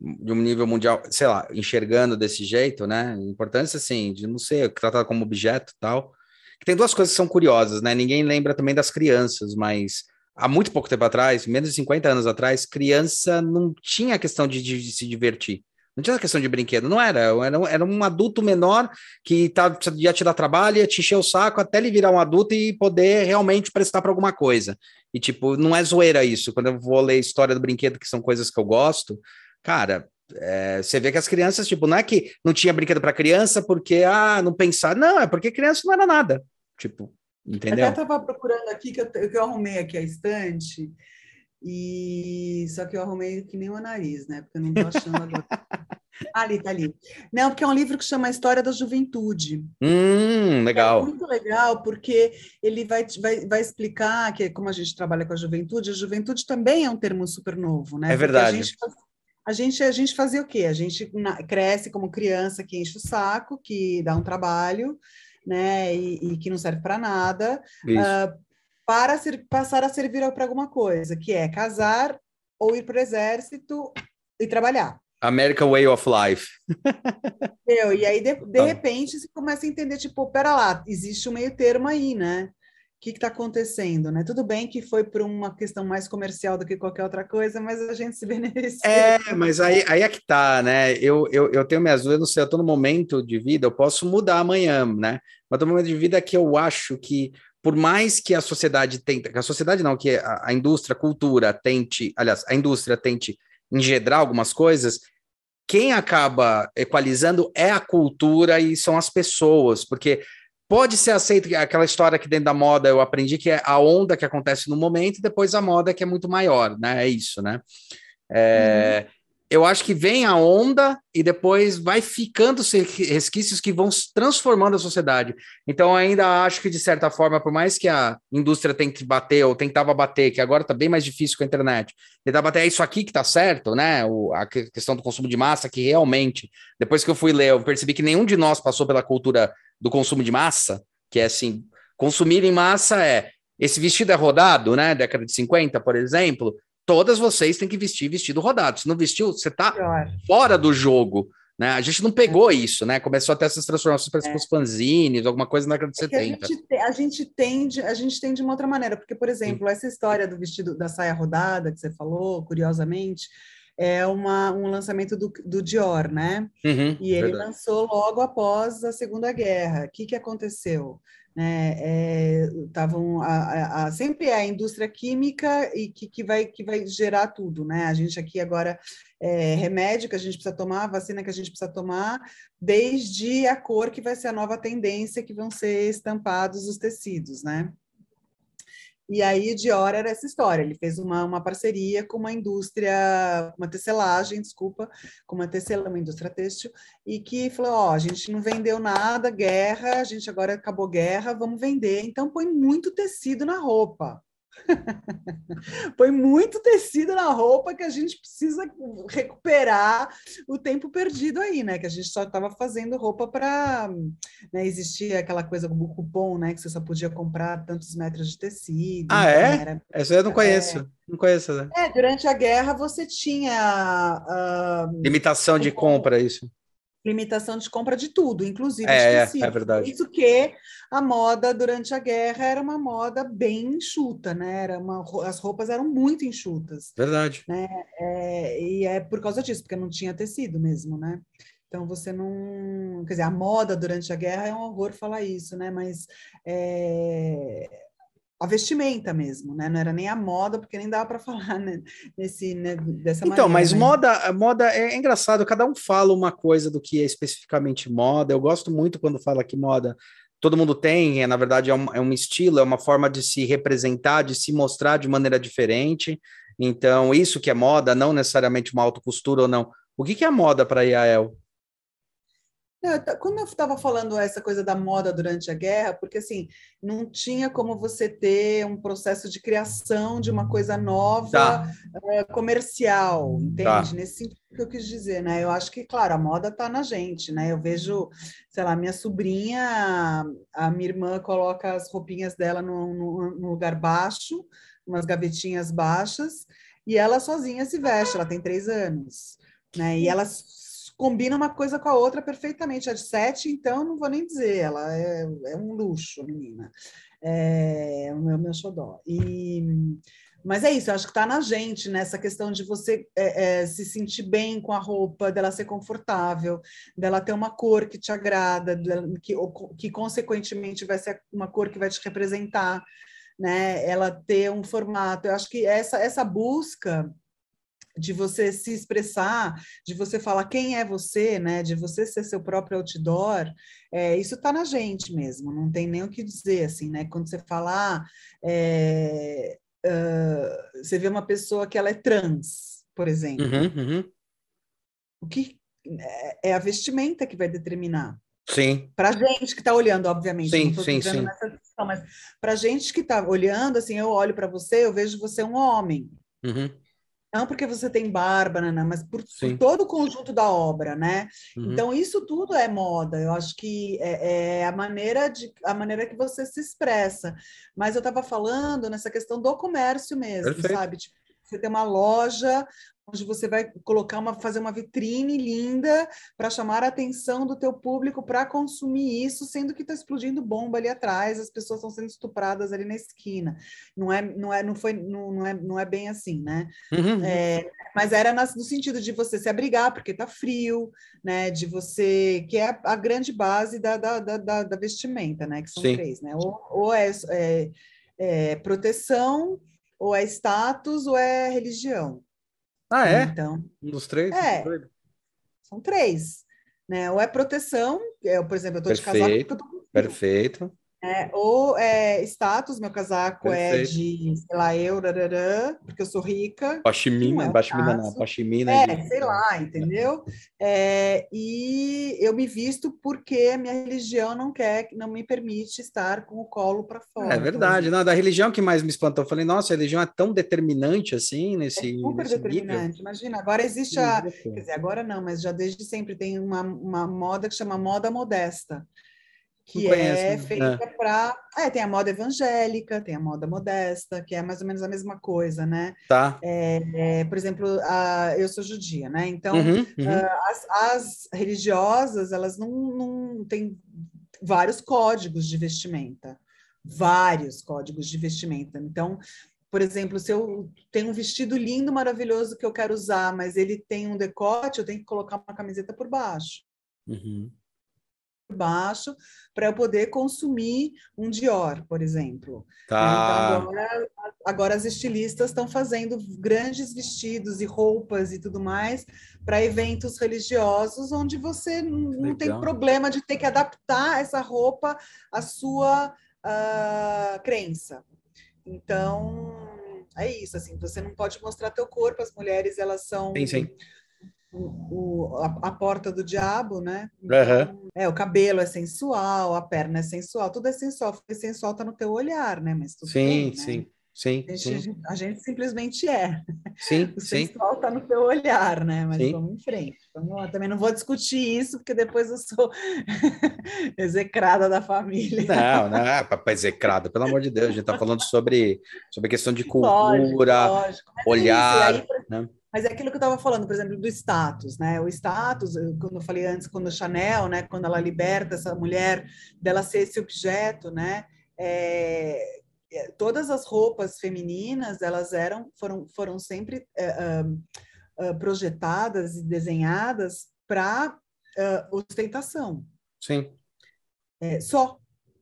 de um nível mundial, sei lá, enxergando desse jeito, né? Importância assim de não ser tratada como objeto, tal. Que tem duas coisas que são curiosas, né? Ninguém lembra também das crianças, mas há muito pouco tempo atrás, menos de 50 anos atrás, criança não tinha a questão de, de, de se divertir. Não tinha questão de brinquedo, não era. Era, era um adulto menor que tá, ia te dar trabalho, ia te encher o saco até ele virar um adulto e poder realmente prestar para alguma coisa. E, tipo, não é zoeira isso. Quando eu vou ler história do brinquedo, que são coisas que eu gosto, cara, é, você vê que as crianças, tipo, não é que não tinha brinquedo para criança porque, ah, não pensar. Não, é porque criança não era nada. Tipo, entendeu? Eu até estava procurando aqui, que eu, que eu arrumei aqui a estante. E só que eu arrumei que nem o nariz, né? Porque eu não estou achando agora. <laughs> ali, tá ali. Não, porque é um livro que chama História da Juventude. Hum, legal. É muito legal, porque ele vai, vai, vai explicar que, como a gente trabalha com a juventude, a juventude também é um termo super novo, né? É verdade. A gente, a gente, a gente fazia o quê? A gente cresce como criança que enche o saco, que dá um trabalho, né? E, e que não serve para nada. Uh, para ser, passar a servir para alguma coisa, que é casar ou ir para o exército e trabalhar. American Way of Life. <laughs> Eu, e aí, de, de repente, você começa a entender, tipo, pera lá, existe um meio termo aí, né? Que está acontecendo, né? Tudo bem que foi por uma questão mais comercial do que qualquer outra coisa, mas a gente se <laughs> beneficia. É, mas aí, aí é que tá, né? Eu, eu, eu tenho minhas dúvidas, não sei, eu estou no momento de vida, eu posso mudar amanhã, né? Mas no momento de vida que eu acho que por mais que a sociedade tente, a sociedade não, que a, a, indústria, a cultura tente, aliás, a indústria tente engedrar algumas coisas, quem acaba equalizando é a cultura e são as pessoas, porque pode ser aceito aquela história que dentro da moda eu aprendi que é a onda que acontece no momento e depois a moda que é muito maior, né? É isso, né? É, uhum eu acho que vem a onda e depois vai ficando resquícios que vão transformando a sociedade. Então, ainda acho que, de certa forma, por mais que a indústria tente bater ou tentava bater, que agora está bem mais difícil com a internet, tentar bater é isso aqui que está certo, né? O, a questão do consumo de massa, que realmente, depois que eu fui ler, eu percebi que nenhum de nós passou pela cultura do consumo de massa, que é assim, consumir em massa é esse vestido é rodado, né? Década de 50, por exemplo todas vocês têm que vestir vestido rodado. Se não vestiu, você está fora do jogo. Né? A gente não pegou é. isso, né? Começou a ter essas transformações para é. os fanzines, alguma coisa na década de 70. É a gente, a gente tende, a gente tem de uma outra maneira, porque, por exemplo, essa história do vestido da saia rodada que você falou, curiosamente, é uma, um lançamento do, do Dior, né? Uhum, e ele verdade. lançou logo após a Segunda Guerra. O que, que aconteceu? né, estavam é, sempre é a indústria química e que, que, vai, que vai gerar tudo, né? A gente aqui agora é remédio que a gente precisa tomar, vacina que a gente precisa tomar, desde a cor que vai ser a nova tendência que vão ser estampados os tecidos, né? E aí, Dior era essa história. Ele fez uma, uma parceria com uma indústria, uma tecelagem, desculpa, com uma tecelagem, uma indústria têxtil, e que falou: ó, a gente não vendeu nada, guerra, a gente agora acabou guerra, vamos vender. Então, põe muito tecido na roupa. <laughs> Põe muito tecido na roupa que a gente precisa recuperar o tempo perdido aí, né? Que a gente só estava fazendo roupa para né, existir aquela coisa como cupom, né? Que você só podia comprar tantos metros de tecido. Ah, é? Era... Essa eu não conheço. É... Não conheço, né? É, durante a guerra você tinha. Uh... Limitação de compra, isso limitação de compra de tudo, inclusive é, é, é verdade. Isso que a moda durante a guerra era uma moda bem enxuta, né? Era uma, as roupas eram muito enxutas. Verdade. Né? É, e é por causa disso, porque não tinha tecido mesmo, né? Então você não, quer dizer, a moda durante a guerra é um horror falar isso, né? Mas é, a vestimenta mesmo, né? Não era nem a moda, porque nem dava para falar né? nesse né? dessa então, maneira. mas moda, moda é, é engraçado. Cada um fala uma coisa do que é especificamente moda. Eu gosto muito quando fala que moda todo mundo tem, é, na verdade é um, é um estilo, é uma forma de se representar, de se mostrar de maneira diferente. Então, isso que é moda, não necessariamente uma autocostura ou não. O que, que é moda para Yael? Quando eu estava falando essa coisa da moda durante a guerra, porque assim, não tinha como você ter um processo de criação de uma coisa nova tá. uh, comercial, entende? Tá. Nesse sentido que eu quis dizer, né? Eu acho que, claro, a moda está na gente, né? Eu vejo, sei lá, minha sobrinha, a minha irmã coloca as roupinhas dela no, no, no lugar baixo, umas gavetinhas baixas, e ela sozinha se veste, ela tem três anos, né? E ela combina uma coisa com a outra perfeitamente. A de sete, então, não vou nem dizer, ela é, é um luxo, a menina. É o meu, meu xodó. E, mas é isso, eu acho que está na gente, nessa questão de você é, é, se sentir bem com a roupa, dela ser confortável, dela ter uma cor que te agrada, que, que consequentemente vai ser uma cor que vai te representar, né? Ela ter um formato. Eu acho que essa, essa busca de você se expressar, de você falar quem é você, né? De você ser seu próprio outdoor, é, isso está na gente mesmo, não tem nem o que dizer, assim, né? Quando você fala, ah, é, uh, você vê uma pessoa que ela é trans, por exemplo, uhum, uhum. o que é, é a vestimenta que vai determinar. Sim. Para gente que está olhando, obviamente. Sim, sim, sim. Nessa questão, mas para gente que está olhando, assim, eu olho para você, eu vejo você um homem. Uhum não porque você tem barba, né, mas por, por, todo o conjunto da obra, né? Uhum. Então isso tudo é moda. Eu acho que é, é, a maneira de a maneira que você se expressa. Mas eu estava falando nessa questão do comércio mesmo, Perfeito. sabe? Tipo, você tem uma loja onde você vai colocar uma fazer uma vitrine linda para chamar a atenção do teu público para consumir isso, sendo que está explodindo bomba ali atrás, as pessoas estão sendo estupradas ali na esquina. Não é, não é, não foi, não, não é, não é bem assim, né? Uhum. É, mas era no sentido de você se abrigar porque está frio, né? De você que é a grande base da, da, da, da vestimenta, né? Que são Sim. três, né? Ou, ou é, é, é proteção, ou é status, ou é religião. Ah, é? Então, um dos três? É, são três. Né? Ou é proteção, eu, por exemplo, eu estou de casaco. Perfeito. É, ou é status, meu casaco é Perfeito. é de, sei lá, eu, rarará, porque eu sou rica. Pachimina, não, é não, pachimina. É, de... sei lá, entendeu? É, e eu me visto porque a minha religião não quer, não me permite estar com o colo para fora. É verdade, não, da religião que mais me espantou. Eu falei, nossa, a religião é tão determinante assim nesse. É super nesse determinante. Nível. Imagina, agora existe a. Quer dizer, agora não, mas já desde sempre tem uma, uma moda que chama moda modesta que é feita é. para. É, tem a moda evangélica, tem a moda modesta, que é mais ou menos a mesma coisa, né? Tá. É, é, por exemplo, a, eu sou judia, né? Então, uhum, uhum. As, as, religiosas, elas não, não têm vários códigos de vestimenta. Vários códigos de vestimenta. Então, por exemplo, se eu tenho um vestido lindo, maravilhoso que eu quero usar, mas ele tem um decote, eu tenho que colocar uma camiseta por baixo. Uhum baixo para eu poder consumir um Dior, por exemplo. Tá. Então, agora, agora as estilistas estão fazendo grandes vestidos e roupas e tudo mais para eventos religiosos, onde você não tem problema de ter que adaptar essa roupa à sua uh, crença. Então, é isso, assim, você não pode mostrar teu corpo, as mulheres, elas são... Sim, sim o, a, a, porta do diabo, né? Então, uhum. É, o cabelo é sensual, a perna é sensual, tudo é sensual, porque sensual tá no teu olhar, né? Mas tudo sim, bem, né? sim. Sim, a gente, sim. a gente simplesmente é. Sim, <laughs> o sensual está no teu olhar, né? Mas sim. vamos em frente. Vamos lá. Também não vou discutir isso, porque depois eu sou <laughs> execrada da família. Não, não é execrada, pelo amor de Deus. A gente está falando sobre, sobre questão de cultura, lógico, lógico. olhar. É isso, aí, né? Mas é aquilo que eu estava falando, por exemplo, do status, né? O status, quando eu falei antes, quando a Chanel, né? Quando ela liberta essa mulher dela ser esse objeto, né? É, é todas as roupas femininas, elas eram, foram, foram sempre é, projetadas e desenhadas para uh, ostentação. Sim. É, só.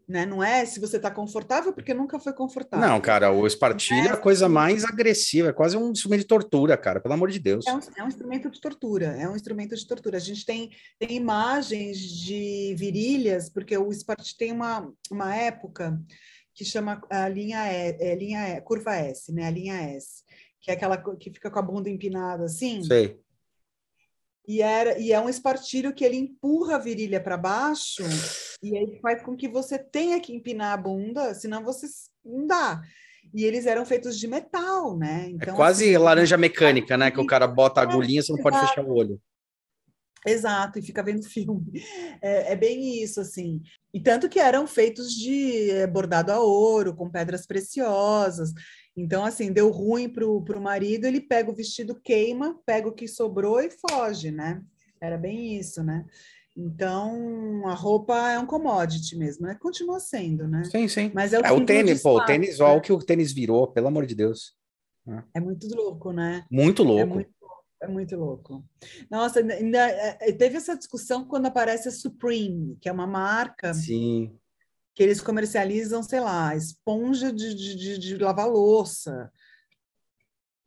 Né? Não é se você está confortável, porque nunca foi confortável. Não, cara, o espartilho é a coisa mais agressiva, é quase um instrumento de tortura, cara, pelo amor de Deus. É um, é um, instrumento de tortura, é um instrumento de tortura. A gente tem, tem imagens de virilhas, porque o espartilho tem uma, uma época que chama a linha, e, é, linha e, curva S, né? A linha S, que é aquela que fica com a bunda empinada assim. Sei. E, era, e é um espartilho que ele empurra a virilha para baixo e aí faz com que você tenha que empinar a bunda, senão você não dá. E eles eram feitos de metal, né? É então, é quase assim, laranja mecânica, né? Que o cara bota a agulhinha, você não pode fechar o olho. Exato, e fica vendo <laughs> filme. É, é, bem isso, assim. E tanto que eram feitos de é, bordado a ouro, com pedras preciosas. Então, assim, deu ruim para o marido, ele pega o vestido, queima, pega o que sobrou e foge, né? Era bem isso, né? Então, a roupa é um commodity mesmo, né? Continua sendo, né? Sim, sim. Mas é o, é o tênis, pô, o tênis, olha o que o tênis virou, pelo amor de Deus. É muito louco, né? Muito louco. É muito, é muito louco. Nossa, ainda é, teve essa discussão quando aparece a Supreme, que é uma marca. Sim que eles comercializam, sei lá, esponja de, de, de lavar louça.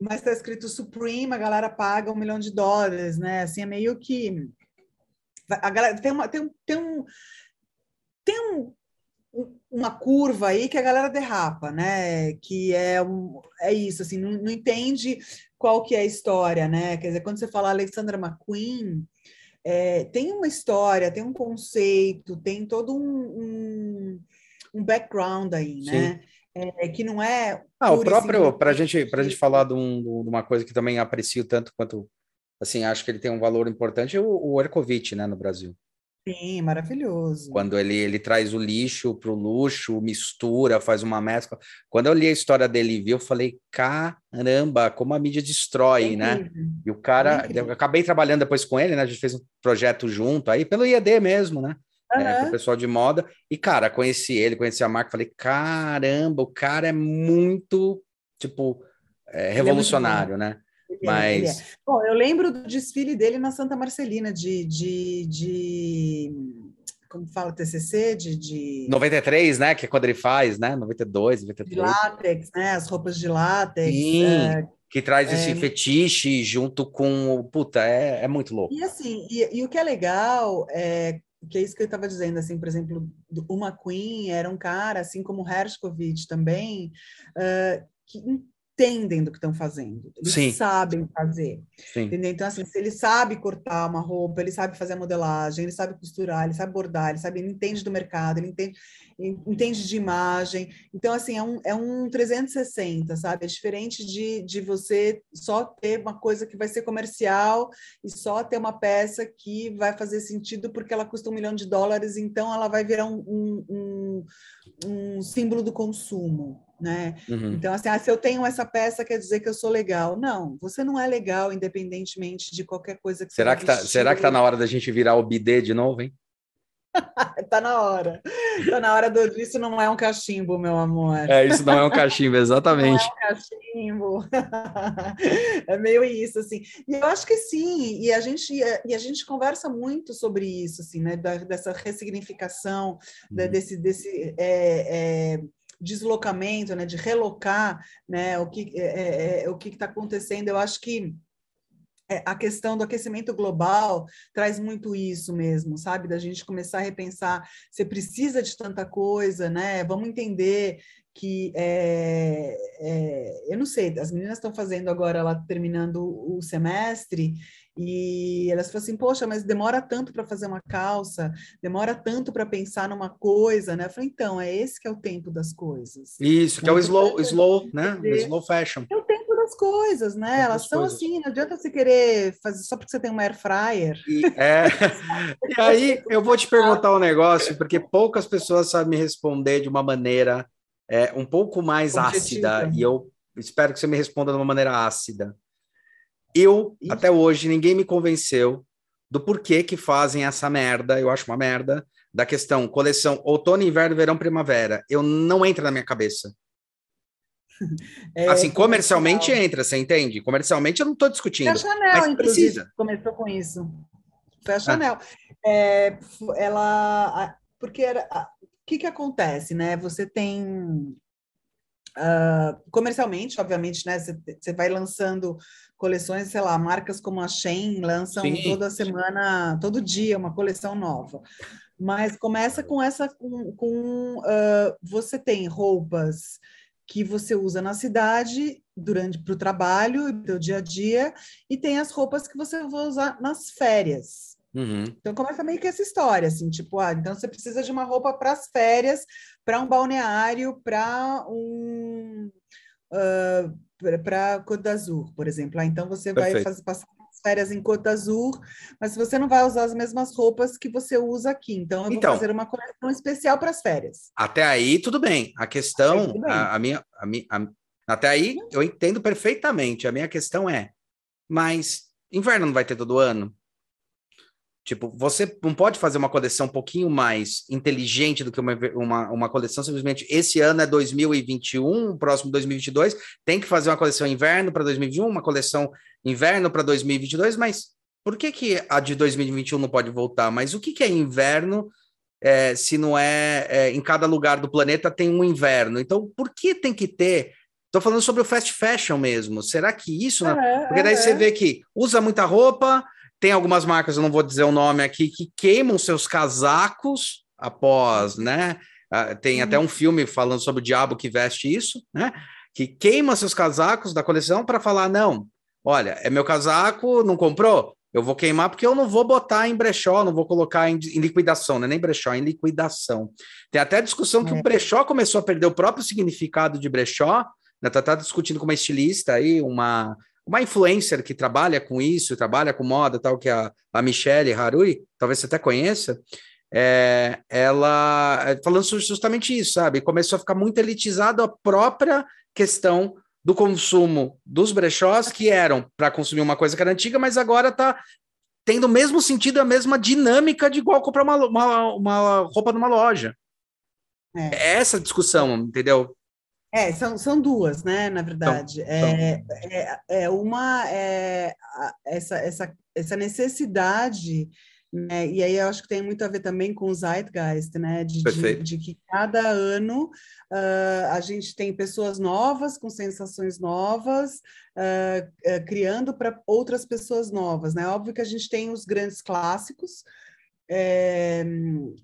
Mas está escrito Supreme, a galera paga um milhão de dólares, né? Assim, é meio que. A galera tem uma. Tem um, tem um, tem um, uma curva aí que a galera derrapa, né? Que é, um, é isso, assim, não, não entende qual que é a história, né? Quer dizer, quando você fala Alexandra McQueen, é, tem uma história, tem um conceito, tem todo um, um, um background aí, né? É, que não é. Ah, o próprio, para gente, a gente falar de, um, de, uma coisa que também aprecio tanto quanto, assim, acho que ele tem um valor importante, é o, o Ercovitch, né, no Brasil. Sim, maravilhoso. Quando ele, ele traz o lixo para o luxo, mistura, faz uma mescla. Quando eu li a história dele e vi, eu falei, caramba, como a mídia destrói, é né? E o cara, é eu acabei trabalhando depois com ele, né? A gente fez um projeto junto aí, pelo IED mesmo, né? Uhum. É, pro pessoal de moda. E, cara, conheci ele, conheci a marca, falei, caramba, o cara é muito, tipo, é, revolucionário, é né? Mas. É. Bom, eu lembro do desfile dele na Santa Marcelina, de. de, de como fala TCC? De, de. 93, né? Que é quando ele faz, né? 92, 93. De látex, né? As roupas de látex. Sim. É, que traz esse é, fetiche junto com. Puta, é, é muito louco. E assim, e, e o que é legal é que é isso que eu estava dizendo, assim, por exemplo, o McQueen era um cara, assim como o Hershkovich também, uh, que entendem do que estão fazendo, eles Sim. sabem fazer. Sim. Entendeu? Então, assim, se ele sabe cortar uma roupa, ele sabe fazer a modelagem, ele sabe costurar, ele sabe bordar, ele sabe, ele entende do mercado, ele entende, entende de imagem. Então, assim, é um, é um 360, sabe? É diferente de, de você só ter uma coisa que vai ser comercial e só ter uma peça que vai fazer sentido porque ela custa um milhão de dólares, então ela vai virar um, um, um, um símbolo do consumo né? Uhum. Então, assim, ah, se eu tenho essa peça, quer dizer que eu sou legal. Não, você não é legal, independentemente de qualquer coisa que será você que tá, Será que tá na hora da gente virar o bidê de novo, hein? <laughs> tá na hora. Tá na hora do. Isso não é um cachimbo, meu amor. É, isso não é um cachimbo, exatamente. <laughs> Não é um cachimbo. <laughs> é meio isso, assim. E eu acho que sim, e a gente, e a gente conversa muito sobre isso, assim, né? Da, dessa ressignificação, uhum. desse, desse é, é, deslocamento, né, de relocar, né, o que é, é, é o que está acontecendo. Eu acho que é, a questão do aquecimento global traz muito isso mesmo, sabe? Da gente começar a repensar, você precisa de tanta coisa, né? Vamos entender que é, é, eu não sei, as meninas estão fazendo agora, ela terminando o semestre, e elas falam assim, poxa, mas demora tanto para fazer uma calça, demora tanto para pensar numa coisa, né? Eu falei, então, é esse que é o tempo das coisas. Isso, que é o slow, slow, né? O slow fashion. É o tempo das coisas, né? Elas são coisas. assim, não adianta você querer fazer só porque você tem uma air fryer. E, é. e aí, eu vou te perguntar um negócio, porque poucas pessoas sabem me responder de uma maneira é, um pouco mais Objetiva. ácida, e eu espero que você me responda de uma maneira ácida. Eu, Isso. até hoje, ninguém me convenceu do porquê que fazem essa merda, eu acho uma merda, da questão coleção outono, inverno, verão, primavera. Eu não entra na minha cabeça. <laughs> É, assim, comercialmente comercial. entra, você entende? Comercialmente eu não estou discutindo. A Chanel, mas precisa. começou com isso. Foi a ah. Chanel. é, ela, porque era, o que que acontece, né? Você tem Uh, comercialmente, obviamente, né? Você vai lançando coleções, sei lá, marcas como a Shein lançam Sim. toda semana, todo dia, uma coleção nova. Mas começa com essa, com, com uh, você tem roupas que você usa na cidade durante para o trabalho, do dia a dia, e tem as roupas que você vai usar nas férias. Uhum. Então começa meio que essa história, assim, tipo, ah, então você precisa de uma roupa para as férias, para um balneário, para um uh, para Côte d'Azur, por exemplo. Ah, então você Perfeito. vai fazer, passar férias em Côte d'Azur, mas você não vai usar as mesmas roupas que você usa aqui. Então eu então, vou fazer uma coleção especial para as férias. Até aí tudo bem. A questão, bem. A, a, minha, a, minha a, até aí eu entendo perfeitamente. A minha questão é, mas inverno não vai ter todo ano? Tipo, você não pode fazer uma coleção um pouquinho mais inteligente do que uma, uma, uma coleção simplesmente esse ano é 2021, próximo 2022, tem que fazer uma coleção inverno para 2021, uma coleção inverno para 2022, mas por que, que a de 2021 não pode voltar? Mas o que, que é inverno é, se não é, é, em cada lugar do planeta tem um inverno? Então, por que tem que ter Estou falando sobre o fast fashion mesmo. Será que isso? É, Porque daí é. você vê que usa muita roupa, tem algumas marcas, eu não vou dizer o nome aqui, que queimam seus casacos após, né? Uh, tem até um filme falando sobre o diabo que veste isso, né? Que queima seus casacos da coleção para falar: não, olha, é meu casaco, não comprou? Eu vou queimar porque eu não vou botar em brechó, não vou colocar em, em liquidação, né? nem brechó, em liquidação. Tem até discussão que é. o brechó começou a perder o próprio significado de brechó, né? Tá, tá discutindo com uma estilista aí, uma uma influencer que trabalha com isso, trabalha com moda, tal, que é a, a Michelle Harui, talvez você até conheça, é, ela é, falando justamente isso, sabe? Começou a ficar muito elitizado a própria questão do consumo dos brechós, que eram para consumir uma coisa que era antiga, mas agora está tendo o mesmo sentido, a mesma dinâmica de igual comprar uma, uma, uma roupa numa loja. É. é essa discussão, entendeu? É, são, são duas, né, na verdade. Então, é, é, é, uma, é, essa, essa, essa necessidade, né, e aí eu acho que tem muito a ver também com o Zeitgeist, né, de, de, de, que cada ano uh, a gente tem pessoas novas, com sensações novas, uh, uh, criando para outras pessoas novas, né? Óbvio que a gente tem os grandes clássicos, é,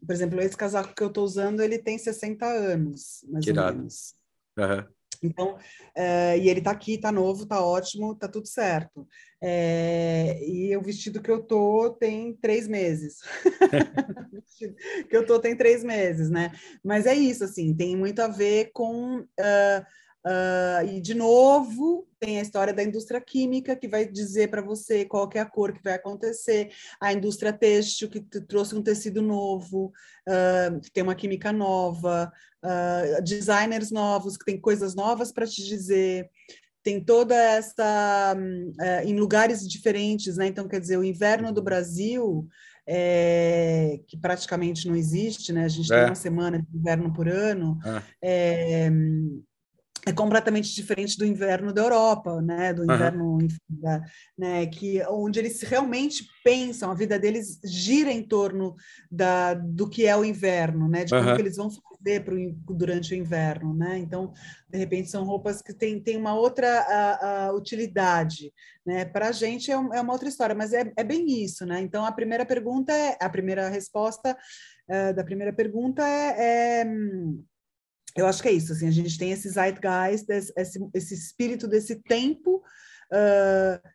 por exemplo, esse casaco que eu estou usando, ele tem 60 anos, mais ou menos. Uhum. Então, é, e ele tá aqui, tá novo, tá ótimo, tá tudo certo. É, e o vestido que eu tô tem três meses. <laughs> que eu tô tem três meses, né? Mas é isso, assim, tem muito a ver com. Uh, Uh, e, de novo, tem a história da indústria química, que vai dizer para você qual é a cor que vai acontecer, a indústria têxtil, que trouxe um tecido novo, uh, que tem uma química nova, uh, designers novos, que tem coisas novas para te dizer, tem toda essa. em lugares diferentes, né? Então, quer dizer, o inverno do Brasil. É, que praticamente não existe, né? A gente é. tem uma semana de inverno por ano. É. É, completamente diferente do inverno da Europa, né? Do inverno, uhum. da, né? Que onde eles realmente pensam, a vida deles gira em torno da, do que é o inverno, né? De como uhum. que eles vão fazer pro, durante o inverno, né? Então, de repente, são roupas que têm, têm uma outra a, a utilidade, né? Para a gente é, um, é, uma outra história, mas é, é bem isso, né? Então, a primeira pergunta é a primeira resposta uh, da primeira pergunta é, é eu acho que é isso, assim, a gente tem esse zeitgeist, esse, esse espírito desse tempo. Uh,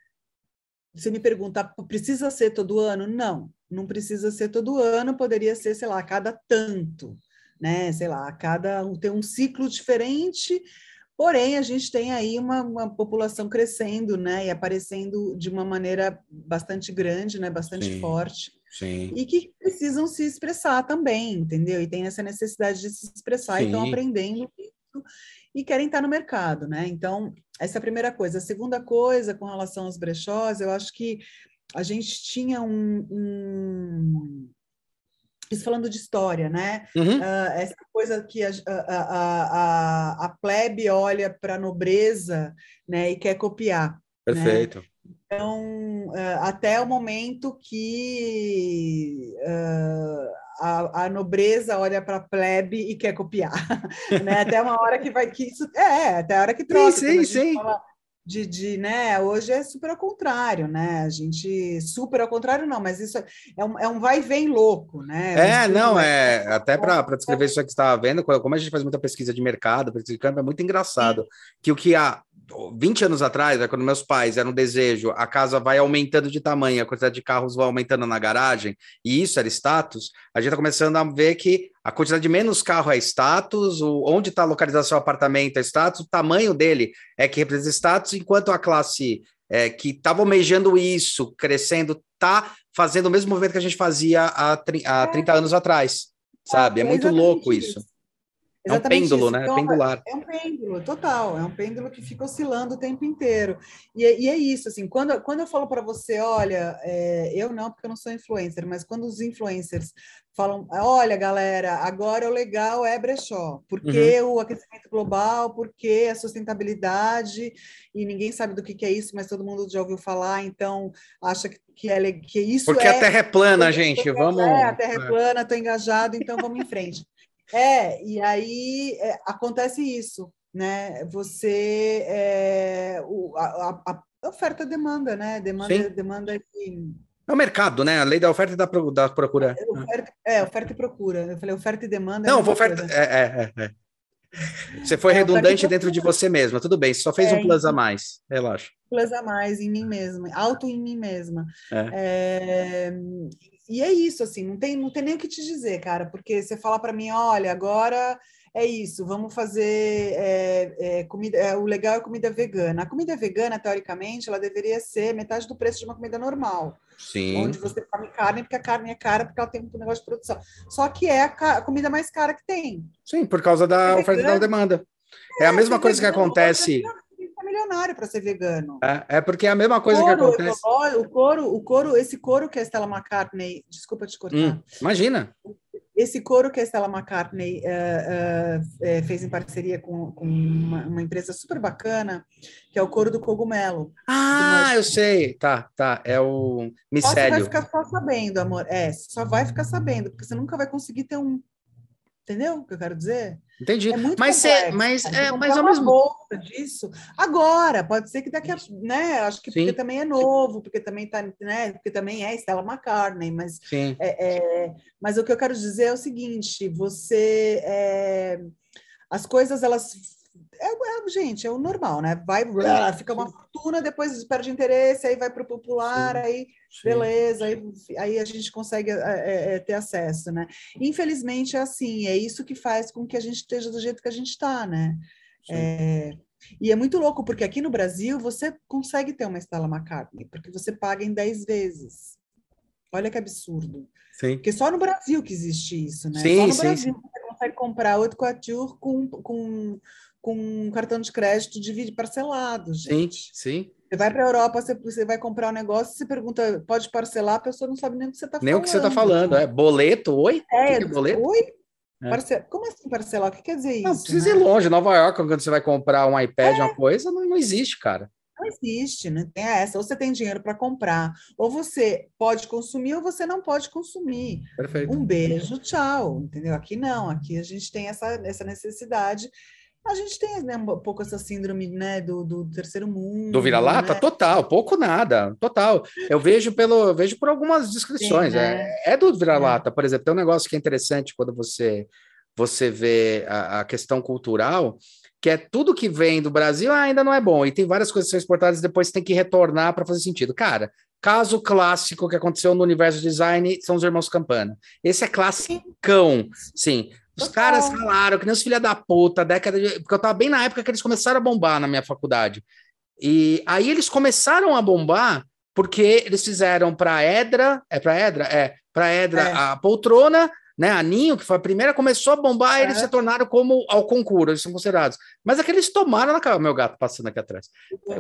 você me pergunta, precisa ser todo ano? Não, não precisa ser todo ano, poderia ser, sei lá, a cada tanto, né? Sei lá, a cada ter um ciclo diferente. Porém, a gente tem aí uma, uma população crescendo, né? E aparecendo de uma maneira bastante grande, né? Bastante Sim. forte. Sim. e que precisam se expressar também, entendeu? E tem essa necessidade de se expressar Sim. e estão aprendendo isso e querem estar no mercado, né? Então, essa é a primeira coisa. A segunda coisa, com relação aos brechós, eu acho que a gente tinha um, um isso falando de história, né? Uhum. Uh, essa coisa que a, a, a, a plebe olha para a nobreza né, e quer copiar. Né? Perfeito. Né? Então, uh, até o momento que uh, a, a, nobreza olha para a plebe e quer copiar, <laughs> né? Até uma hora que vai que isso é, até a hora que troca. Sim, sim, sim. De, de, né, hoje é super ao contrário, né? A gente, super ao contrário, não, mas isso é um, é um vai e vem louco, né? É, não, é, até para descrever isso que você estava vendo, como a gente faz muita pesquisa de mercado, pesquisa de campo, é muito engraçado Sim. que o que há 20 anos atrás, né, quando meus pais eram um desejo, a casa vai aumentando de tamanho, a quantidade de carros vai aumentando na garagem, e isso era status, a gente está começando a ver que a quantidade de menos carro é status, o, onde está a localização do apartamento é status, o tamanho dele é que representa status, enquanto a classe é, que estava almejando isso, crescendo, está fazendo o mesmo movimento que a gente fazia há, há 30 é. anos atrás, sabe? É muito louco isso. É um pêndulo, isso. né? Então, Pendular. É um pêndulo, total. É um pêndulo que fica oscilando o tempo inteiro. E, é, e é isso, assim, quando, quando eu falo para você, olha, é, eu não, porque eu não sou influencer, mas quando os influencers falam, olha, galera, agora o legal é brechó, porque uhum. o aquecimento global, porque a sustentabilidade, e ninguém sabe do que, que é isso, mas todo mundo já ouviu falar, então acha que, que, é, que isso porque é... Porque a Terra é plana, gente, vamos... É, a Terra é, é. plana, estou engajado, então vamos em frente. É, e aí é, acontece isso, né? Você é, o, a, a oferta demanda, né? Demanda, demanda de... É o mercado, né? A lei da oferta e da, da procura. É, oferta, é, oferta e procura. Eu falei oferta e demanda. É Não, é oferta. É, é, é, Você foi é, redundante dentro de você mesma, tudo bem, você só fez um plus a mais, relaxa. Plus a mais em mim mesma, alto em mim mesma. É e é isso, assim, não tem, não tem nem o que te dizer, cara, porque você fala para mim, olha, agora é isso, vamos fazer é, é, comida. É, o legal é comida vegana. A comida vegana, teoricamente, ela deveria ser metade do preço de uma comida normal. Sim. Onde você come carne, porque a carne é cara, porque ela tem muito negócio de produção. Só que é a, a comida mais cara que tem. Sim, por causa da oferta e da demanda. É, a mesma coisa que acontece milionário para ser vegano. É, é, porque é a mesma coisa couro, que acontece. O couro, o couro, esse couro que a Stella McCartney, desculpa te cortar. Hum, imagina. Esse couro que a Stella McCartney uh, uh, fez em parceria com, com uma, uma, empresa super bacana, que é o couro do cogumelo. Ah, eu sei. Tá, tá. É o micélio. Você vai ficar só sabendo, amor. É, só vai ficar sabendo, porque você nunca vai conseguir ter um. Entendeu o que eu quero dizer? Entendi. É muito mas complexo, mas é, mas ao mesmo disso. Agora, pode ser que daqui a, né, acho que Sim. porque também é novo, porque também tá, né, porque também é Stella McCartney, mas é, é, mas o que eu quero dizer é o seguinte, você é, as coisas elas é, é, gente, é o normal, né? Vai, fica uma fortuna, depois perde interesse, aí vai para o popular, sim, aí sim. beleza, aí, aí a gente consegue é, é, é, ter acesso, né? Infelizmente é assim, é isso que faz com que a gente esteja do jeito que a gente está, né? É, e é muito louco, porque aqui no Brasil você consegue ter uma Stella McCartney, porque você paga em 10 vezes. Olha que absurdo. Sim. Porque só no Brasil que existe isso, né? Sim, só no sim, Brasil você consegue comprar outro couture com, com com um cartão de crédito divide parcelado, gente. Sim, sim. Você vai para a Europa, você, você vai comprar um negócio, você pergunta, pode parcelar, a pessoa não sabe nem o que você está falando. Nem o que você está falando, é boleto, oi? É, que que é boleto? Oi? É. Como assim parcelar? O que quer dizer isso? Não precisa né? ir longe. Nova York, quando você vai comprar um iPad, é. uma coisa, não, não existe, cara. Não existe, não tem essa. Ou você tem dinheiro para comprar, ou você pode consumir, ou você não pode consumir. Perfeito. Um beijo, tchau. Entendeu? Aqui não, aqui a gente tem essa, essa necessidade a gente tem né, um pouco essa síndrome né, do, do terceiro mundo. Do vira-lata? Né? Total, pouco nada, total. Eu vejo pelo, vejo por algumas descrições. Sim, né? é, é, do vira-lata, é. por exemplo. Tem um negócio que é interessante quando você, você vê a, a, questão cultural, que é tudo que vem do Brasil ah, ainda não é bom. E tem várias coisas que são exportadas e depois tem que retornar para fazer sentido. Cara, caso clássico que aconteceu no universo design são os irmãos Campana. Esse é classicão, sim. Os caras falaram que nem os filha da puta, década de... Porque eu tava bem na época que eles começaram a bombar na minha faculdade. E aí eles começaram a bombar porque eles fizeram para Edra, é para Edra? É, para Edra é. a poltrona, né? A Ninho, que foi a primeira, começou a bombar, é. eles se tornaram como ao concurso, eles são considerados. Mas aqueles tomaram na cabeça, meu gato passando aqui atrás.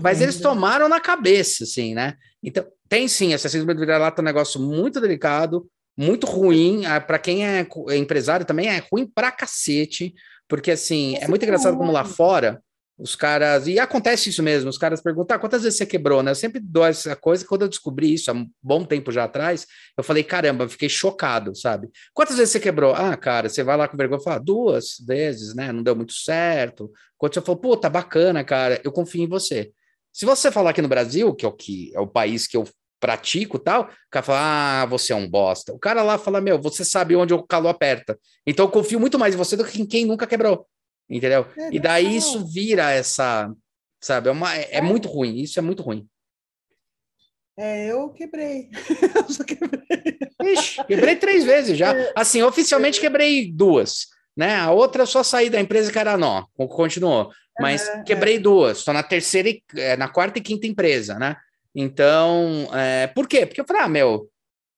Mas eles tomaram na cabeça, assim, né? Então, tem sim, essa síndrome do vira-lata é um negócio muito delicado, muito ruim. Para quem é, é empresário também é ruim pra cacete, porque assim, é muito engraçado como lá fora os caras. E acontece isso mesmo, os caras perguntam: ah, quantas vezes você quebrou, né? Eu sempre dou essa coisa. Quando eu descobri isso há um bom tempo já atrás, eu falei: caramba, fiquei chocado, sabe? Quantas vezes você quebrou? Ah, cara, você vai lá com vergonha e fala: duas vezes, né? Não deu muito certo. Quando você falou: puta, bacana, cara, eu confio em você. Se você falar aqui no Brasil, que é o, que é o país que eu pratico tal, o cara fala, ah, você é um bosta. O cara lá fala, meu, você sabe onde o calor aperta. Então eu confio muito mais em você do que em quem nunca quebrou. Entendeu? É, e daí isso vira essa, sabe? É, uma, é, é, muito ruim, isso é muito ruim. É, eu quebrei. <laughs> eu só quebrei. Ixi, quebrei três vezes já. É. Assim, oficialmente quebrei duas. Né? A outra eu só saí da empresa que era nó, continuou. Mas é, quebrei duas, estou na terceira, na quarta e quinta empresa, né? Então, é, por quê? Porque eu falei, ah, meu,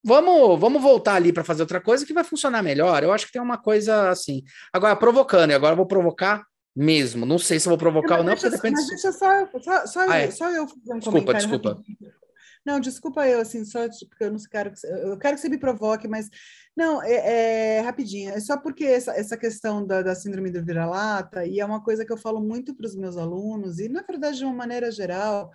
Vamos, vamos voltar ali para fazer outra coisa que vai funcionar melhor. Eu acho que tem uma coisa assim. Agora, provocando, e agora eu vou provocar mesmo. Não sei se eu vou provocar ou não, porque depende. Mas deixa só, só, só, ah, eu, é. só eu fazer um Desculpa, desculpa. Rapidinho. Não, desculpa eu, assim, só porque eu não quero que eu quero que você me provoque, mas não, é, é rapidinho, é só porque essa, essa questão da, da síndrome do vira-lata, e é uma coisa que eu falo muito para os meus alunos, e na verdade, de uma maneira geral,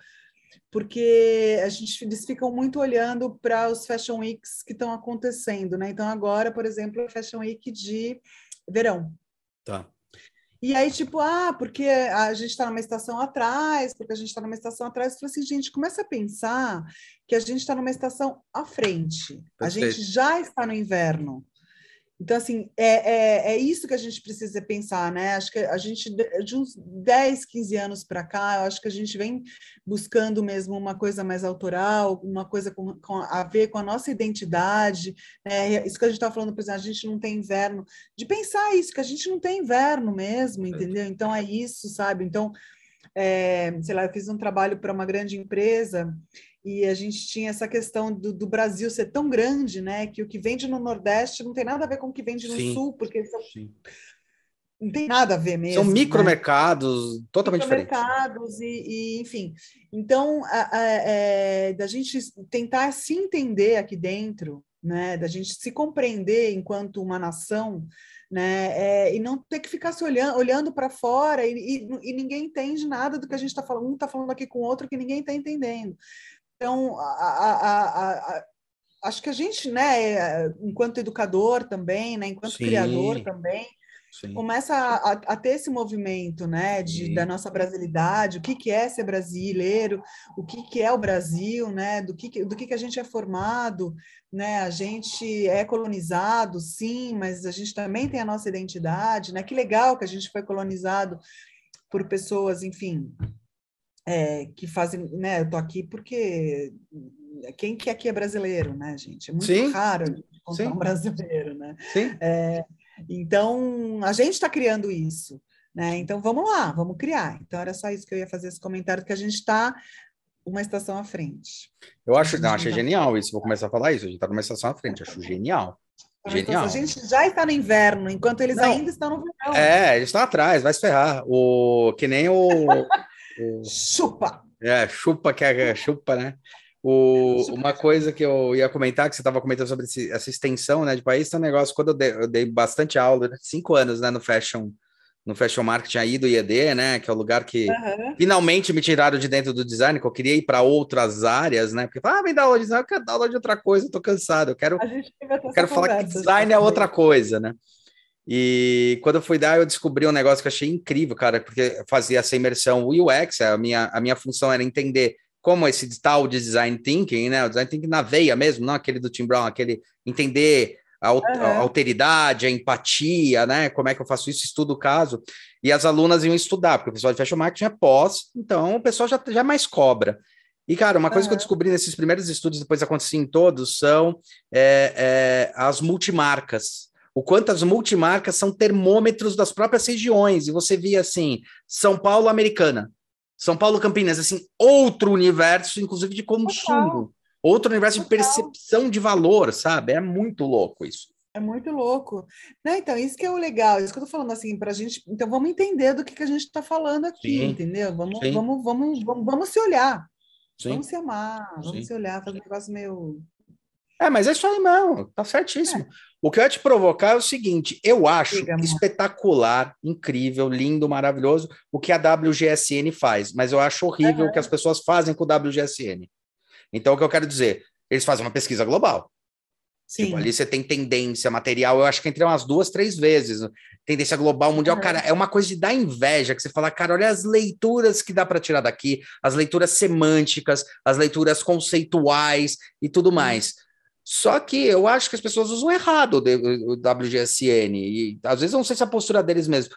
porque a gente, eles ficam muito olhando para os Fashion Weeks que estão acontecendo, né? Então, agora, por exemplo, a Fashion Week de verão. Tá. E aí, tipo, ah, porque a gente está numa estação atrás, porque a gente está numa estação atrás. Eu falei assim, gente, começa a pensar que a gente está numa estação à frente. Perfeito. A gente já está no inverno. Então, assim, é, é, é, isso que a gente precisa pensar, né? Acho que a gente, de uns 10, 15 anos para cá, eu acho que a gente vem buscando mesmo uma coisa mais autoral, uma coisa com, com a ver com a nossa identidade, né? Isso que a gente está falando, por exemplo, a gente não tem inverno, de pensar isso, que a gente não tem inverno mesmo, entendeu? Então, é isso, sabe? Então, é, sei lá, eu fiz um trabalho para uma grande empresa e a gente tinha essa questão do, do, Brasil ser tão grande, né, que o que vende no Nordeste não tem nada a ver com o que vende no sim, Sul, porque são, não tem nada a ver mesmo. São micromercados né? totalmente micromercados diferentes. E, e, enfim, então a, a, é, da gente tentar se entender aqui dentro, né, da gente se compreender enquanto uma nação, né? É, e não ter que ficar se olhando, olhando para fora e, e, e, ninguém entende nada do que a gente está falando, um está falando aqui com o outro que ninguém está entendendo. Então, a, a, a, acho que a gente, né, enquanto educador também, né, enquanto Sim. criador também, Sim. começa a, a, ter esse movimento, né, de, da nossa brasilidade, o que, que é ser brasileiro, o que, que é o Brasil, né, do que, do que, que a gente é formado, né, a gente é colonizado, sim, mas a gente também tem a nossa identidade, né, que legal que a gente foi colonizado por pessoas, enfim, é, que fazem, né? Eu tô aqui porque quem que aqui é brasileiro, né, gente? É muito Sim. raro encontrar um <laughs> brasileiro, né? Sim. É, então a gente está criando isso, né? Então vamos lá, vamos criar. Então era só isso que eu ia fazer esse comentário que a gente está uma estação à frente. Eu acho, não, achei tá... genial isso. Vou começar a falar isso. A gente está numa estação à frente. Acho genial. Genial. a gente já está no inverno, enquanto eles não. ainda estão no verão. É, eles estão atrás, vai se ferrar. O, que nem o, <laughs> Chupa! É, chupa que é chupa, né? O, uma coisa que eu ia comentar, que você estava comentando sobre esse, essa extensão né, de país, tem um negócio, quando eu dei, eu dei bastante aula, né, cinco anos né, no Fashion, no Fashion Marketing aí do IED, né? Que é o lugar que uhum. finalmente me tiraram de dentro do design, que eu queria ir para outras áreas, né? Porque ah, vem dar aula de design, eu quero dar aula de outra coisa, eu tô cansado, eu quero, eu quero falar que design é outra coisa, né? E quando eu fui dar, eu descobri um negócio que eu achei incrível, cara, porque fazia essa imersão UX, a minha, a minha função era entender como esse tal de design thinking, né? O design thinking na veia mesmo, não aquele do Tim Brown, aquele entender a, uhum. a alteridade, a empatia, né? Como é que eu faço isso? Estudo o caso. E as alunas iam estudar, porque o pessoal de fashion marketing é pós, então o pessoal já, já mais cobra. E, cara, uma coisa uhum. que eu descobri nesses primeiros estudos, depois acontecia em todos, são é, é, as multimarcas o quanto as multimarcas são termômetros das próprias regiões. E você via assim, São Paulo americana, São Paulo Campinas, assim, outro universo, inclusive de consumo, Total. outro universo Total. de percepção de valor, sabe? É muito louco isso. É muito louco. Não, então, isso que é o legal, isso que eu tô falando assim, para a gente. Então, vamos entender do que, que a gente está falando aqui, Sim. entendeu? Vamos, vamos, vamos, vamos, vamos se olhar. Sim. Vamos se amar, vamos Sim. se olhar, fazer um negócio meio é, mas é isso aí, não, tá certíssimo. É. O que eu ia te provocar é o seguinte: eu acho Diga, espetacular, incrível, lindo, maravilhoso o que a WGSN faz, mas eu acho horrível uhum. o que as pessoas fazem com o WGSN. Então, o que eu quero dizer? Eles fazem uma pesquisa global. Sim. Tipo, ali você tem tendência material, eu acho que entre umas duas, três vezes. Tendência global, mundial, cara, é uma coisa de dar inveja, que você fala, cara, olha as leituras que dá para tirar daqui, as leituras semânticas, as leituras conceituais e tudo mais. Só que eu acho que as pessoas usam errado o WGSN, e às vezes eu não sei se é a postura deles mesmo.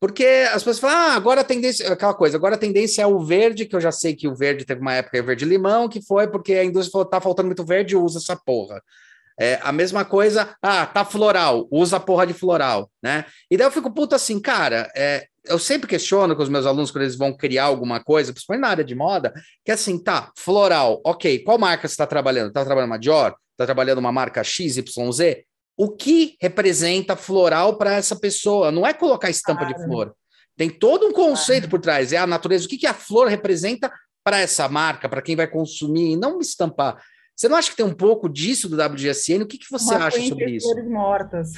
Porque as pessoas falam, ah, agora a tendência, aquela coisa, agora a tendência é o verde, que eu já sei que o verde teve uma época verde-limão, que foi porque a indústria falou, tá faltando muito verde, usa essa porra. É, a mesma coisa, ah, tá floral, usa a porra de floral, né? E daí eu fico puto assim, cara, é, eu sempre questiono com os meus alunos quando eles vão criar alguma coisa, principalmente na área de moda, que é assim, tá, floral, ok, qual marca você está trabalhando? Está trabalhando uma Dior? Está trabalhando uma marca XYZ? O que representa floral para essa pessoa? Não é colocar estampa de flor. Tem todo um conceito por trás, é a natureza. O que, que a flor representa para essa marca, para quem vai consumir, e não estampar. Você não acha que tem um pouco disso do WGSN? O que, que você Uma acha sobre isso? Flores mortas.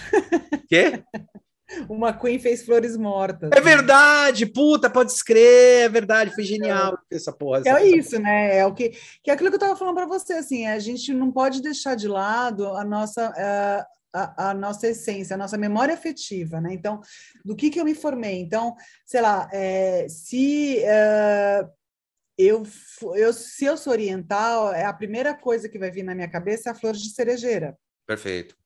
Quê? <laughs> Uma Queen fez flores mortas. É verdade, puta, pode escrever, é verdade, foi genial é. essa porra. Essa é isso, né? É o que, que é aquilo que eu estava falando para você, assim, a gente não pode deixar de lado a nossa uh, a, a, nossa essência, a nossa memória afetiva, né? Então, do que que eu me formei? Então, sei lá, é, se uh, eu, eu, se eu sou oriental, é a primeira coisa que vai vir na minha cabeça é a flor de cerejeira. Perfeito.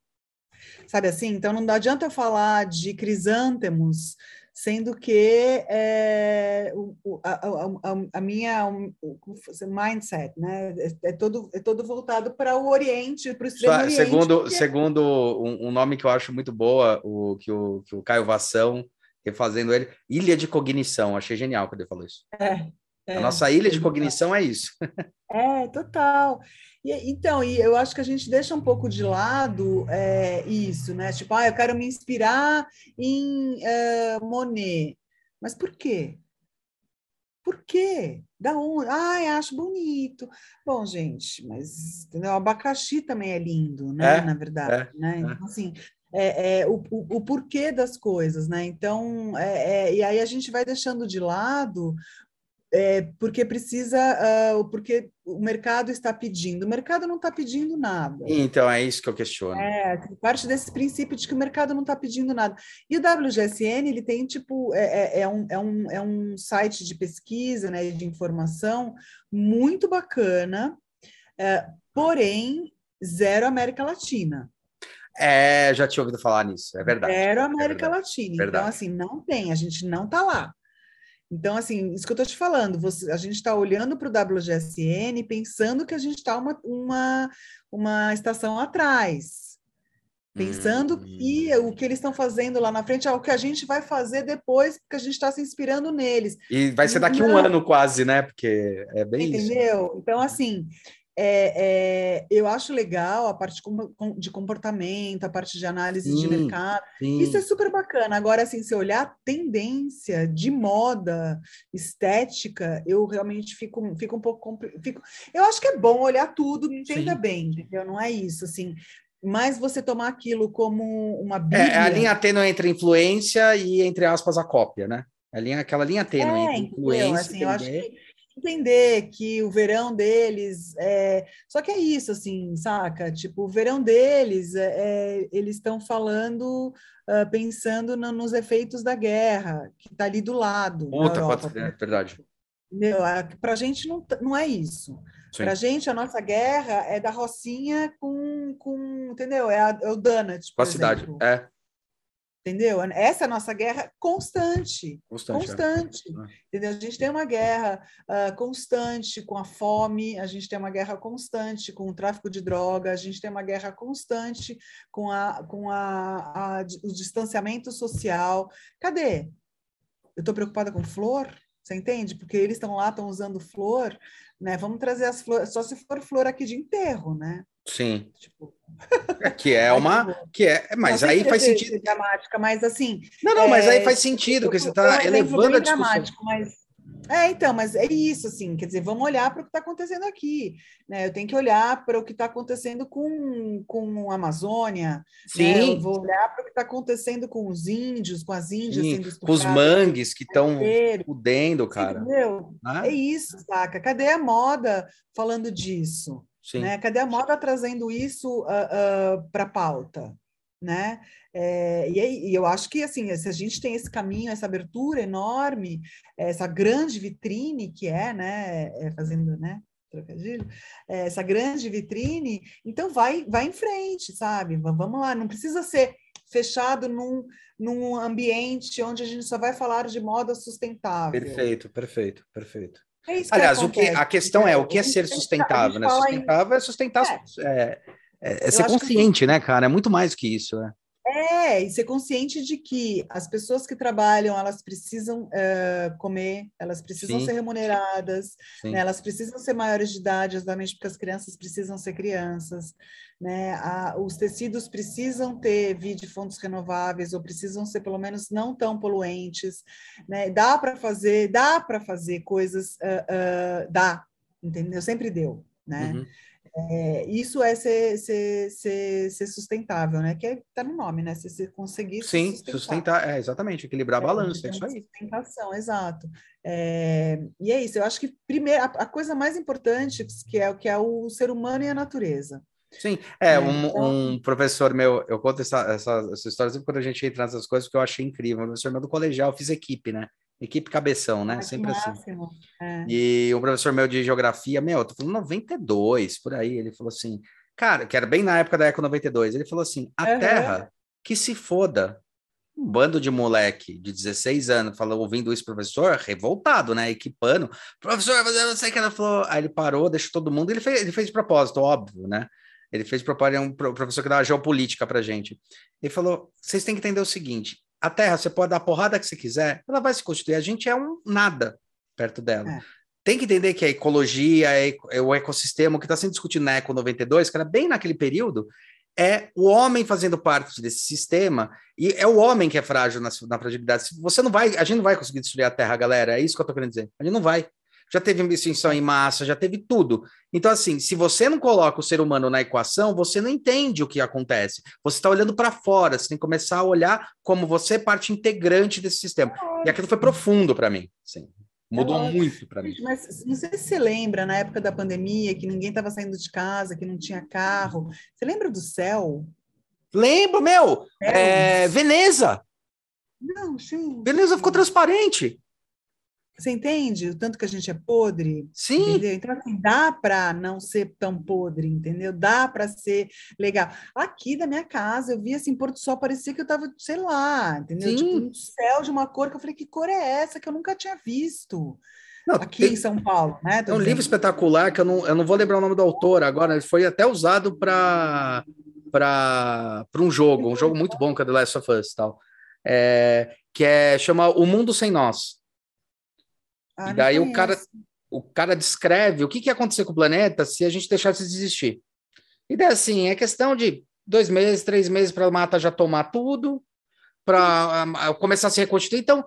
Sabe assim? Então não adianta eu falar de crisântemos, sendo que é, o, a, a, a, minha um, mindset né, é, é, todo, é todo voltado para o Oriente, para o Extremo Oriente. Segundo, segundo um, um, nome que eu acho muito boa, o que o, que o Caio Vação, refazendo ele, Ilha de Cognição, achei genial quando ele falou isso. É, é, a nossa ilha de cognição é isso. <laughs> É, total. E, então, e eu acho que a gente deixa um pouco de lado é, isso, né? Tipo, ah, eu quero me inspirar em é, Monet. Mas por quê? Por quê? Da onde? Ah, acho bonito. Bom, gente, mas entendeu? o abacaxi também é lindo, né? É, Na verdade, é, né? É. Então, assim, é, é, o, o, o, porquê das coisas, né? Então, é, e aí a gente vai deixando de lado é, porque precisa, uh, porque o mercado está pedindo. O mercado não está pedindo nada. Então, é isso que eu questiono. É, parte desse princípio de que o mercado não está pedindo nada. E o WGSN, ele tem, tipo, é, é, é, um, é, um, é um site de pesquisa, né, de informação muito bacana, é, porém, zero América Latina. É, já tinha ouvido falar nisso, é verdade. Zero é América é verdade. Latina. Então, verdade. Então, assim, não tem, a gente não está lá. Então, assim, isso que eu estou te falando, você, a gente está olhando para o WGSN pensando que a gente está uma, uma, uma estação atrás, pensando hum. que o que eles estão fazendo lá na frente é o que a gente vai fazer depois, porque a gente está se inspirando neles. E vai ser daqui Não. um ano quase, né? Porque é bem Entendeu? isso. Entendeu? Então, assim, é, é, eu acho legal a parte de comportamento, a parte de análise sim, de mercado. Sim. Isso é super bacana. Agora, assim, se olhar a tendência de moda, estética, eu realmente fico, fico um pouco. Fico, eu acho que é bom olhar tudo, entenda sim. bem, entendeu? Não é isso, assim. Mas você tomar aquilo como uma bíblia... É, é a linha tênue entre influência e, entre aspas, a cópia, né? A linha, aquela linha tênue é, entre influência... Assim, eu acho que entender que o verão deles é... só que é isso assim saca? Tipo o verão deles é, é eles estão falando uh, pensando no, nos efeitos da guerra que está ali do lado Puta, pode... é verdade. para a gente não, não é isso. Para a gente a nossa guerra é da Rocinha com, com entendeu? É, a, é o Donut com a cidade é Entendeu? Essa é a nossa guerra constante. Constante. constante é. Entendeu? A gente tem uma guerra uh, constante com a fome, a gente tem uma guerra constante com o tráfico de droga, a gente tem uma guerra constante com, a, com a, a o distanciamento social. Cadê? Eu estou preocupada com flor? Você entende? Porque eles estão lá, estão usando flor, né? Vamos trazer as flores, só se for flor aqui de enterro, né? Sim. Tipo... É, que é uma. que é, mas aí faz sentido. Dramática, mas assim. Não, não, é, mas aí faz sentido, porque você está elevando a discussão. Mas, É, então, mas é isso, assim, quer dizer, vamos olhar para o que está acontecendo aqui, né? Eu tenho que olhar para o que está acontecendo com, com a Amazônia, Sim. Né? Eu vou olhar para o que está acontecendo com os índios, com as índias Sim, sendo com os mangues que estão fudendo, cara. Entendeu? Né? É isso, saca? Cadê a moda falando disso? Sim. Né? Cadê a moda trazendo isso para a pauta? Né? É, e, aí, e eu acho que assim, se a gente tem esse caminho, essa abertura enorme, essa grande vitrine que é, né, é, fazendo, né, trocadilho, é, essa grande vitrine, então vai, vai em frente, sabe? Vamos lá, não precisa ser fechado num, num ambiente onde a gente só vai falar de moda sustentável. Perfeito, perfeito, perfeito. É isso que Aliás, o que, a questão é o que é ser sustentável, né? Sustentável é sustentar, É. é, é- ser acho que- consciente, né, cara? É muito mais que isso, né? É, e ser consciente de que as pessoas que trabalham, elas precisam eh, comer, elas precisam Sim. ser remuneradas, né? Elas precisam ser maiores de idade, exatamente porque as crianças precisam ser crianças, né? A- os tecidos precisam ter via de fontes renováveis ou precisam ser pelo menos não tão poluentes, né? Dá para fazer, dá para fazer coisas, ah, ah, dá, entendeu? Sempre deu, né? Uhum. É, isso é ser, ser, ser, ser sustentável, né? Que está no nome, né? Se você conseguir se Sim, sustentar. sustentar, é exatamente, equilibrar a É, balança, é isso aí. Sustentação, exato. É, e é isso, eu acho que primeiro, a, a coisa mais importante que é o que é o ser humano e a natureza. Sim, é, É, um, então- um professor meu, eu conto essa, essa, essa história sempre quando a gente entra nessas coisas, que eu achei incrível. Um professor meu do colegial, eu fiz equipe, né? Equipe cabeção, né? Ah, Sempre assim. máximo. É. E um professor meu de geografia, meu, eu tô falando 92, por aí, ele falou assim, cara, que era bem na época da Eco 92, ele falou assim, a Aham. Terra, que se foda. Um bando de moleque de 16 anos falando, ouvindo isso, professor, revoltado, né? Equipando. Professor, mas eu não sei o que ela falou. Aí ele parou, deixou todo mundo, ele fez, ele fez de propósito, óbvio, né? Ele fez de propósito, é um pro- professor que dava geopolítica pra gente. Ele falou: vocês têm que entender o seguinte: a Terra, você pode dar a porrada que você quiser, ela vai se constituir. A gente é um nada perto dela. É. Tem que entender que a ecologia, é o ecossistema, o que está sendo discutido na Eco 92, que era bem naquele período, é o homem fazendo parte desse sistema, e é o homem que é frágil na, na fragilidade. Você não vai, a gente não vai conseguir destruir a Terra, galera. É isso que eu tô querendo dizer. A gente não vai. Já teve extinção em massa, já teve tudo. Então, assim, se você não coloca o ser humano na equação, você não entende o que acontece. Você está olhando para fora, você tem que começar a olhar como você é parte integrante desse sistema. E aquilo foi profundo para mim. Assim, mudou lógico. muito para mim. Mas não sei se você lembra, na época da pandemia, que ninguém estava saindo de casa, que não tinha carro. Você lembra do céu? Lembro, meu! É, Veneza! Não, sim. Veneza ficou transparente. Você entende o tanto que a gente é podre? Sim. Entendeu? Então, assim, dá para não ser tão podre, entendeu? Dá para ser legal. Aqui da minha casa, eu vi assim, Porto Sol, parecia que eu tava, sei lá, entendeu? Sim. Tipo, um céu de uma cor que eu falei, que cor é essa que eu nunca tinha visto? Não, Aqui tem- em São Paulo, né? Tô É um livro dizendo. espetacular que eu não, eu não vou lembrar o nome do autor agora, ele foi até usado para para um jogo, um jogo muito bom que é The Last of Us tal. É, que é chama O Mundo Sem Nós. Ah, e daí o cara o cara descreve o que, que ia acontecer com o planeta se a gente deixasse de existir. E daí assim, é questão de dois meses, três meses para a mata já tomar tudo, para começar a se reconstituir. Então,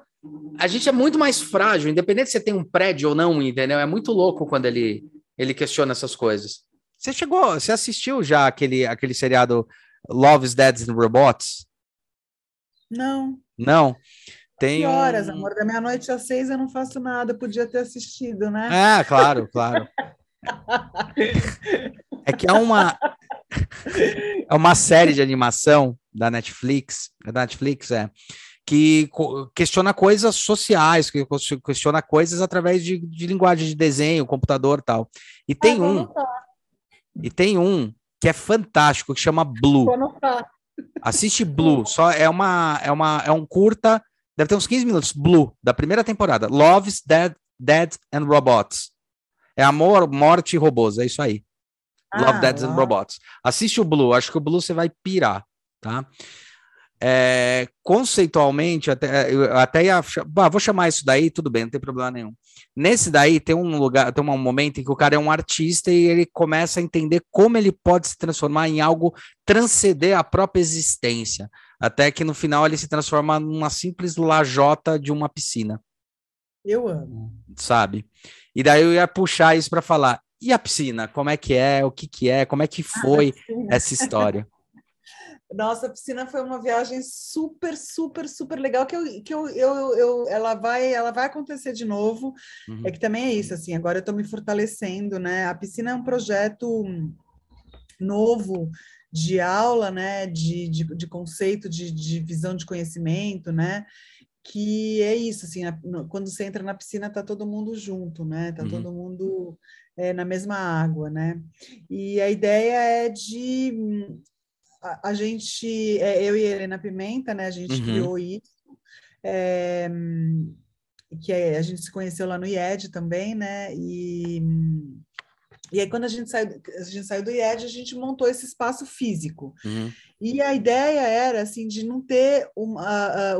a gente é muito mais frágil, independente se você tem um prédio ou não, entendeu? É muito louco quando ele, ele questiona essas coisas. Você chegou, você assistiu já aquele, aquele seriado Love's Dead and Robots? Não, Não. Tem que horas, um... amor? Da meia-noite às seis eu não faço nada, podia ter assistido, né? Ah, claro, claro. É que é uma é uma série de animação da Netflix, é da Netflix é, que questiona coisas sociais, que ques- questiona coisas através de, de linguagem de desenho, computador, e tal. E tem Ah, um, e tem um que é fantástico, que chama Blue. Assiste Blue, só é uma é uma é um curta, deve ter uns 15 minutos, Blue, da primeira temporada. Love's Dead Dead and Robots. É amor, morte e robôs, é isso aí. Love, Ah, Dead and Love. Robots. Assiste o Blue, acho que o Blue você vai pirar, tá? É, conceitualmente, até, eu até ia, vou chamar isso daí, tudo bem, não tem problema nenhum. Nesse daí tem um lugar, tem um momento em que o cara é um artista e ele começa a entender como ele pode se transformar em algo transcender a própria existência, até que no final ele se transforma numa simples lajota de uma piscina. Eu amo. Sabe? E daí eu ia puxar isso para falar. E a piscina? Como é que é? O que que é? Como é que foi essa história? <laughs> Nossa, a piscina foi uma viagem super, super, super legal que eu, que eu, eu, eu ela vai, ela vai acontecer de novo. Uhum. É que também é isso, assim. Agora eu estou me fortalecendo, né? A piscina é um projeto novo de aula, né? De, de, de conceito, de, de visão de conhecimento, né? Que é isso, assim. quando você entra na piscina, tá todo mundo junto, né? Tá uhum. todo mundo é, na mesma água, né? E a ideia é de a, a gente, é, eu e a Helena Pimenta, né, a gente uhum. criou isso, é, que é, a gente se conheceu lá no IED também, né, e, e aí quando a gente, saiu, a gente saiu do IED, a gente montou esse espaço físico, uhum. e a ideia era, assim, de não ter, um,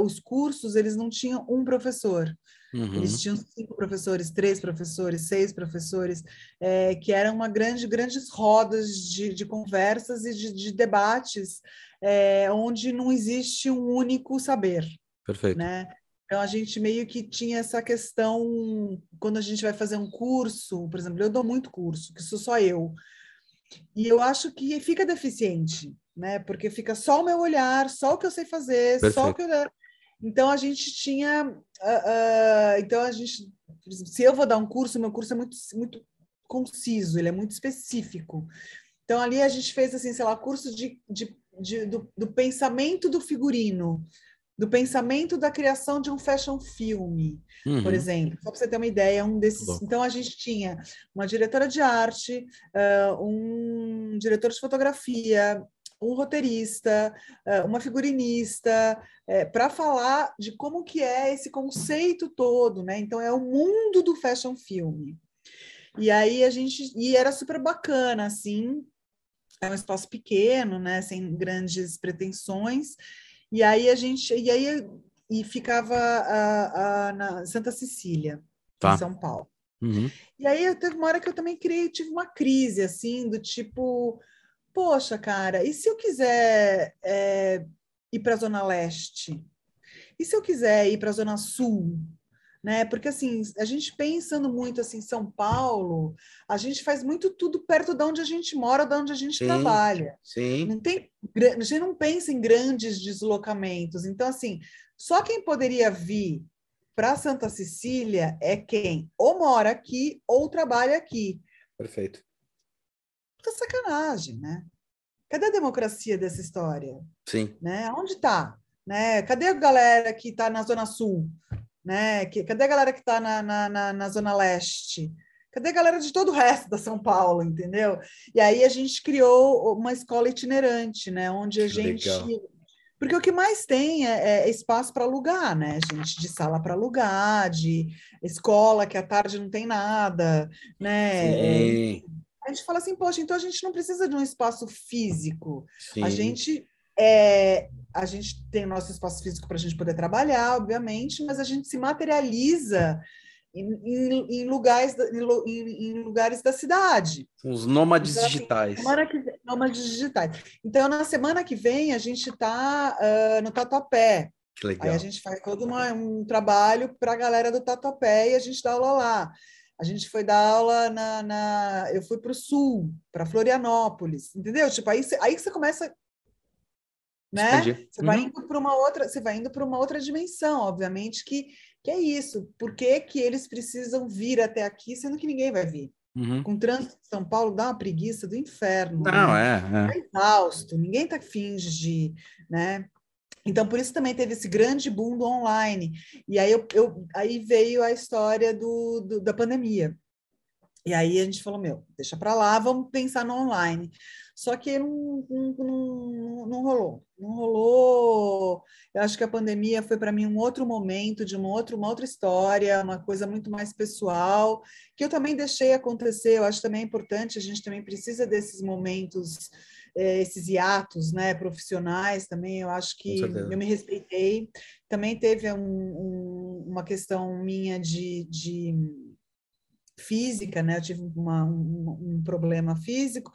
os cursos, eles não tinham um professor, Uhum. Eles tinham cinco professores, três professores, seis professores, é, que eram uma grande, grandes rodas de, de conversas e de, de debates, é, onde não existe um único saber. Perfeito. Né? Então, a gente meio que tinha essa questão, quando a gente vai fazer um curso, por exemplo, eu dou muito curso, que sou só eu, e eu acho que fica deficiente, né? Porque fica só o meu olhar, só o que eu sei fazer, Perfeito. só o que eu... Então a gente tinha, uh, uh, então a gente, se eu vou dar um curso, meu curso é muito, muito conciso, ele é muito específico. Então ali a gente fez assim, sei lá, curso de, de, de do, do, pensamento do figurino, do pensamento da criação de um fashion filme, uhum. por exemplo. Só para você ter uma ideia, um desses. Bom. Então a gente tinha uma diretora de arte, uh, um diretor de fotografia, um roteirista, eh, uma figurinista, é, para falar de como que é esse conceito todo, né? Então é o mundo do fashion film. E aí a gente e era super bacana, assim, é um espaço pequeno, né? Sem grandes pretensões. E aí a gente e aí e ficava a, a, na Santa Cecília, tá. em São Paulo. Uhum. E aí teve uma hora que eu também criei, tive uma crise assim do tipo poxa, cara, e se eu quiser é, ir para a Zona Leste? E se eu quiser ir para a Zona Sul? Né? Porque assim, a gente pensando muito assim, São Paulo, a gente faz muito tudo perto de onde a gente mora, de onde a gente sim, trabalha. Sim. Não tem, a gente não pensa em grandes deslocamentos. Então, assim, só quem poderia vir para Santa Cecília é quem ou mora aqui ou trabalha aqui. Perfeito puta sacanagem, né? Cadê a democracia dessa história? Sim. Né? Onde está? Né? Cadê a galera que está na Zona Sul? Né? Que, cadê a galera que está na, na, na, na, Zona Leste? Cadê a galera de todo o resto da São Paulo, entendeu? E aí a gente criou uma escola itinerante, né? Onde a gente. Legal. Porque o que mais tem é, é espaço para alugar, né, gente? De sala para alugar, de escola que à tarde não tem nada, né? Sim. A gente fala assim, poxa, então a gente não precisa de um espaço físico. Sim. A gente é, a gente tem o nosso espaço físico para a gente poder trabalhar, obviamente, mas a gente se materializa em, em, em lugares, em, em, lugares da cidade. Os nômades então, assim, digitais. Que, nômades digitais. Então, na semana que vem, a gente está uh, no Tatuapé. Que legal. Aí a gente faz todo uma, um trabalho para a galera do Tatuapé e a gente dá aula lá. A gente foi dar aula na. na eu fui para o sul, para Florianópolis, entendeu? Tipo, aí, aí você começa. Né? Você vai uhum. indo para uma outra, você vai indo para uma outra dimensão, obviamente, que, que é isso. Por que, que eles precisam vir até aqui, sendo que ninguém vai vir? Uhum. Com o trânsito de São Paulo dá uma preguiça do inferno. Não, né? é, é. é exausto, ninguém tá finge de, né? Então, por isso também teve esse grande boom do online. E aí, eu, eu aí veio a história do, do, da pandemia. E aí a gente falou, meu, deixa para lá, vamos pensar no online. Só que não, não, não, não, rolou. Não rolou. Eu acho que a pandemia foi para mim um outro momento, de uma outra, uma outra história, uma coisa muito mais pessoal, que eu também deixei acontecer. Eu acho também importante, a gente também precisa desses momentos é, esses hiatos né, profissionais também, eu acho que eu me respeitei. Também teve um, um, uma questão minha de, de física, né? Eu tive uma, um, um, problema físico,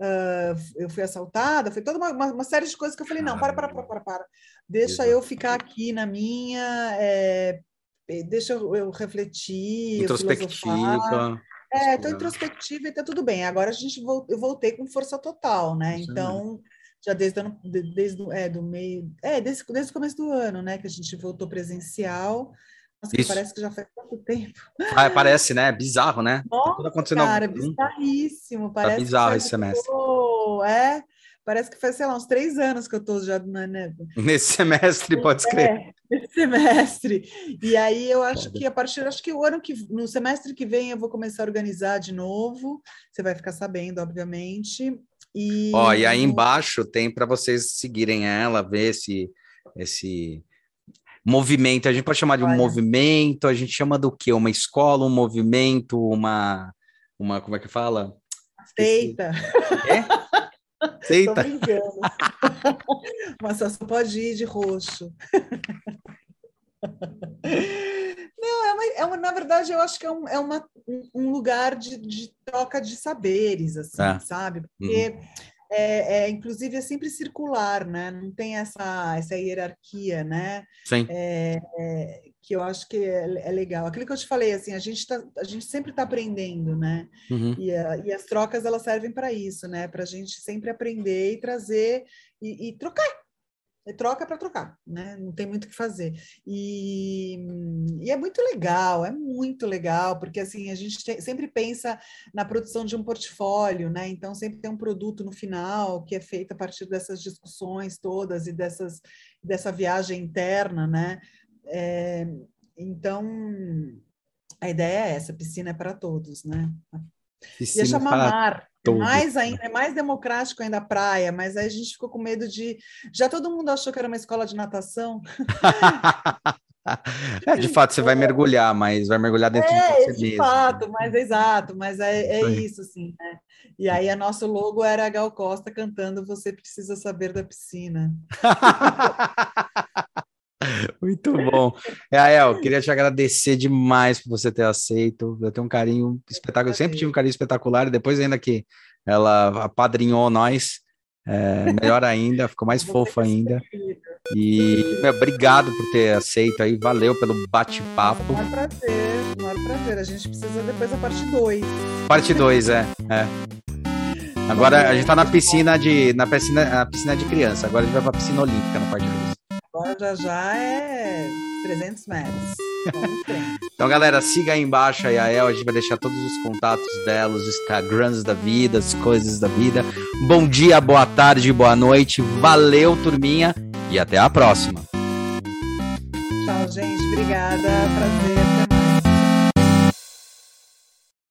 uh, eu fui assaltada, foi toda uma, uma, uma, série de coisas que eu falei, não, para, para, para, para, para. deixa eu ficar aqui na minha, é, deixa eu, eu refletir, introspectiva. É, estou introspectiva e está tudo bem. Agora a gente eu voltei com força total, né? Sim. Então, já desde, ano, desde é, do meio, é, desde, desde o começo do ano, né? Que a gente voltou presencial. Nossa, que parece que já faz tanto tempo. Ah, parece, né? Bizarro, né? Nossa, tá cara, algum... bizarríssimo. Parece tá bizarro esse semestre. É, Parece que faz, sei lá, uns três anos que eu estou já na né? Nesse semestre, pode escrever. É, nesse semestre. E aí eu acho que a partir, acho que o ano que no semestre que vem eu vou começar a organizar de novo. Você vai ficar sabendo, obviamente. E, Ó, e aí embaixo tem para vocês seguirem ela, ver esse esse movimento. A gente pode chamar de um Olha. movimento, a gente chama do quê? Uma escola, um movimento, uma uma como é que fala? Seita. É? Eita. <laughs> Mas só pode ir de roxo. Não, é uma, é uma, na verdade, eu acho que é um, é uma, um lugar de, de troca de saberes, assim, é. sabe? Porque uhum é, é, inclusive é sempre circular, né? Não tem essa, essa hierarquia, né? Sim. É, é, que eu acho que é, é, legal. Aquilo que eu te falei, assim, a gente, tá, a gente sempre está aprendendo, né? Uhum. E, a, e, as trocas elas servem para isso, né? Para a gente sempre aprender e trazer e, e trocar troca para trocar, né? Não tem muito o que fazer. E, e, é muito legal, é muito legal, porque assim a gente tem, sempre pensa na produção de um portfólio, né? Então sempre tem um produto no final que é feito a partir dessas discussões todas e dessas dessa viagem interna, né? É, então a ideia é essa, piscina é para todos, né? Piscina Ia chamar para... mar, Todo. Mais ainda, é mais democrático ainda a praia, mas aí a gente ficou com medo de. Já todo mundo achou que era uma escola de natação. <laughs> é, de fato, você vai mergulhar, mas vai mergulhar dentro é, de você de mesmo. fato, mas é exato, mas é, é isso, assim, né? E aí, a nosso logo era a Gal Costa cantando Você Precisa Saber da Piscina. <laughs> <laughs> Muito bom. Rael, queria te agradecer demais por você ter aceito. Eu tenho um carinho espetacular. Eu sempre tive um carinho espetacular, e depois, ainda que ela apadrinhou nós, é, melhor ainda, ficou mais fofa ainda. E meu, obrigado por ter aceito aí, valeu pelo bate-papo. Um prazer, um prazer. A gente precisa depois da parte 2. Parte 2, é, é. Agora a gente tá na piscina de na piscina, na piscina de criança. Agora a gente vai pra piscina olímpica na parte 2. Agora já já é 300 metros. então, galera, siga aí embaixo a Yael. A gente vai deixar todos os contatos dela, os Instagrams da vida, as coisas da vida. Bom dia, boa tarde, boa noite. Valeu, turminha. E até a próxima. Tchau, gente. Obrigada. Prazer.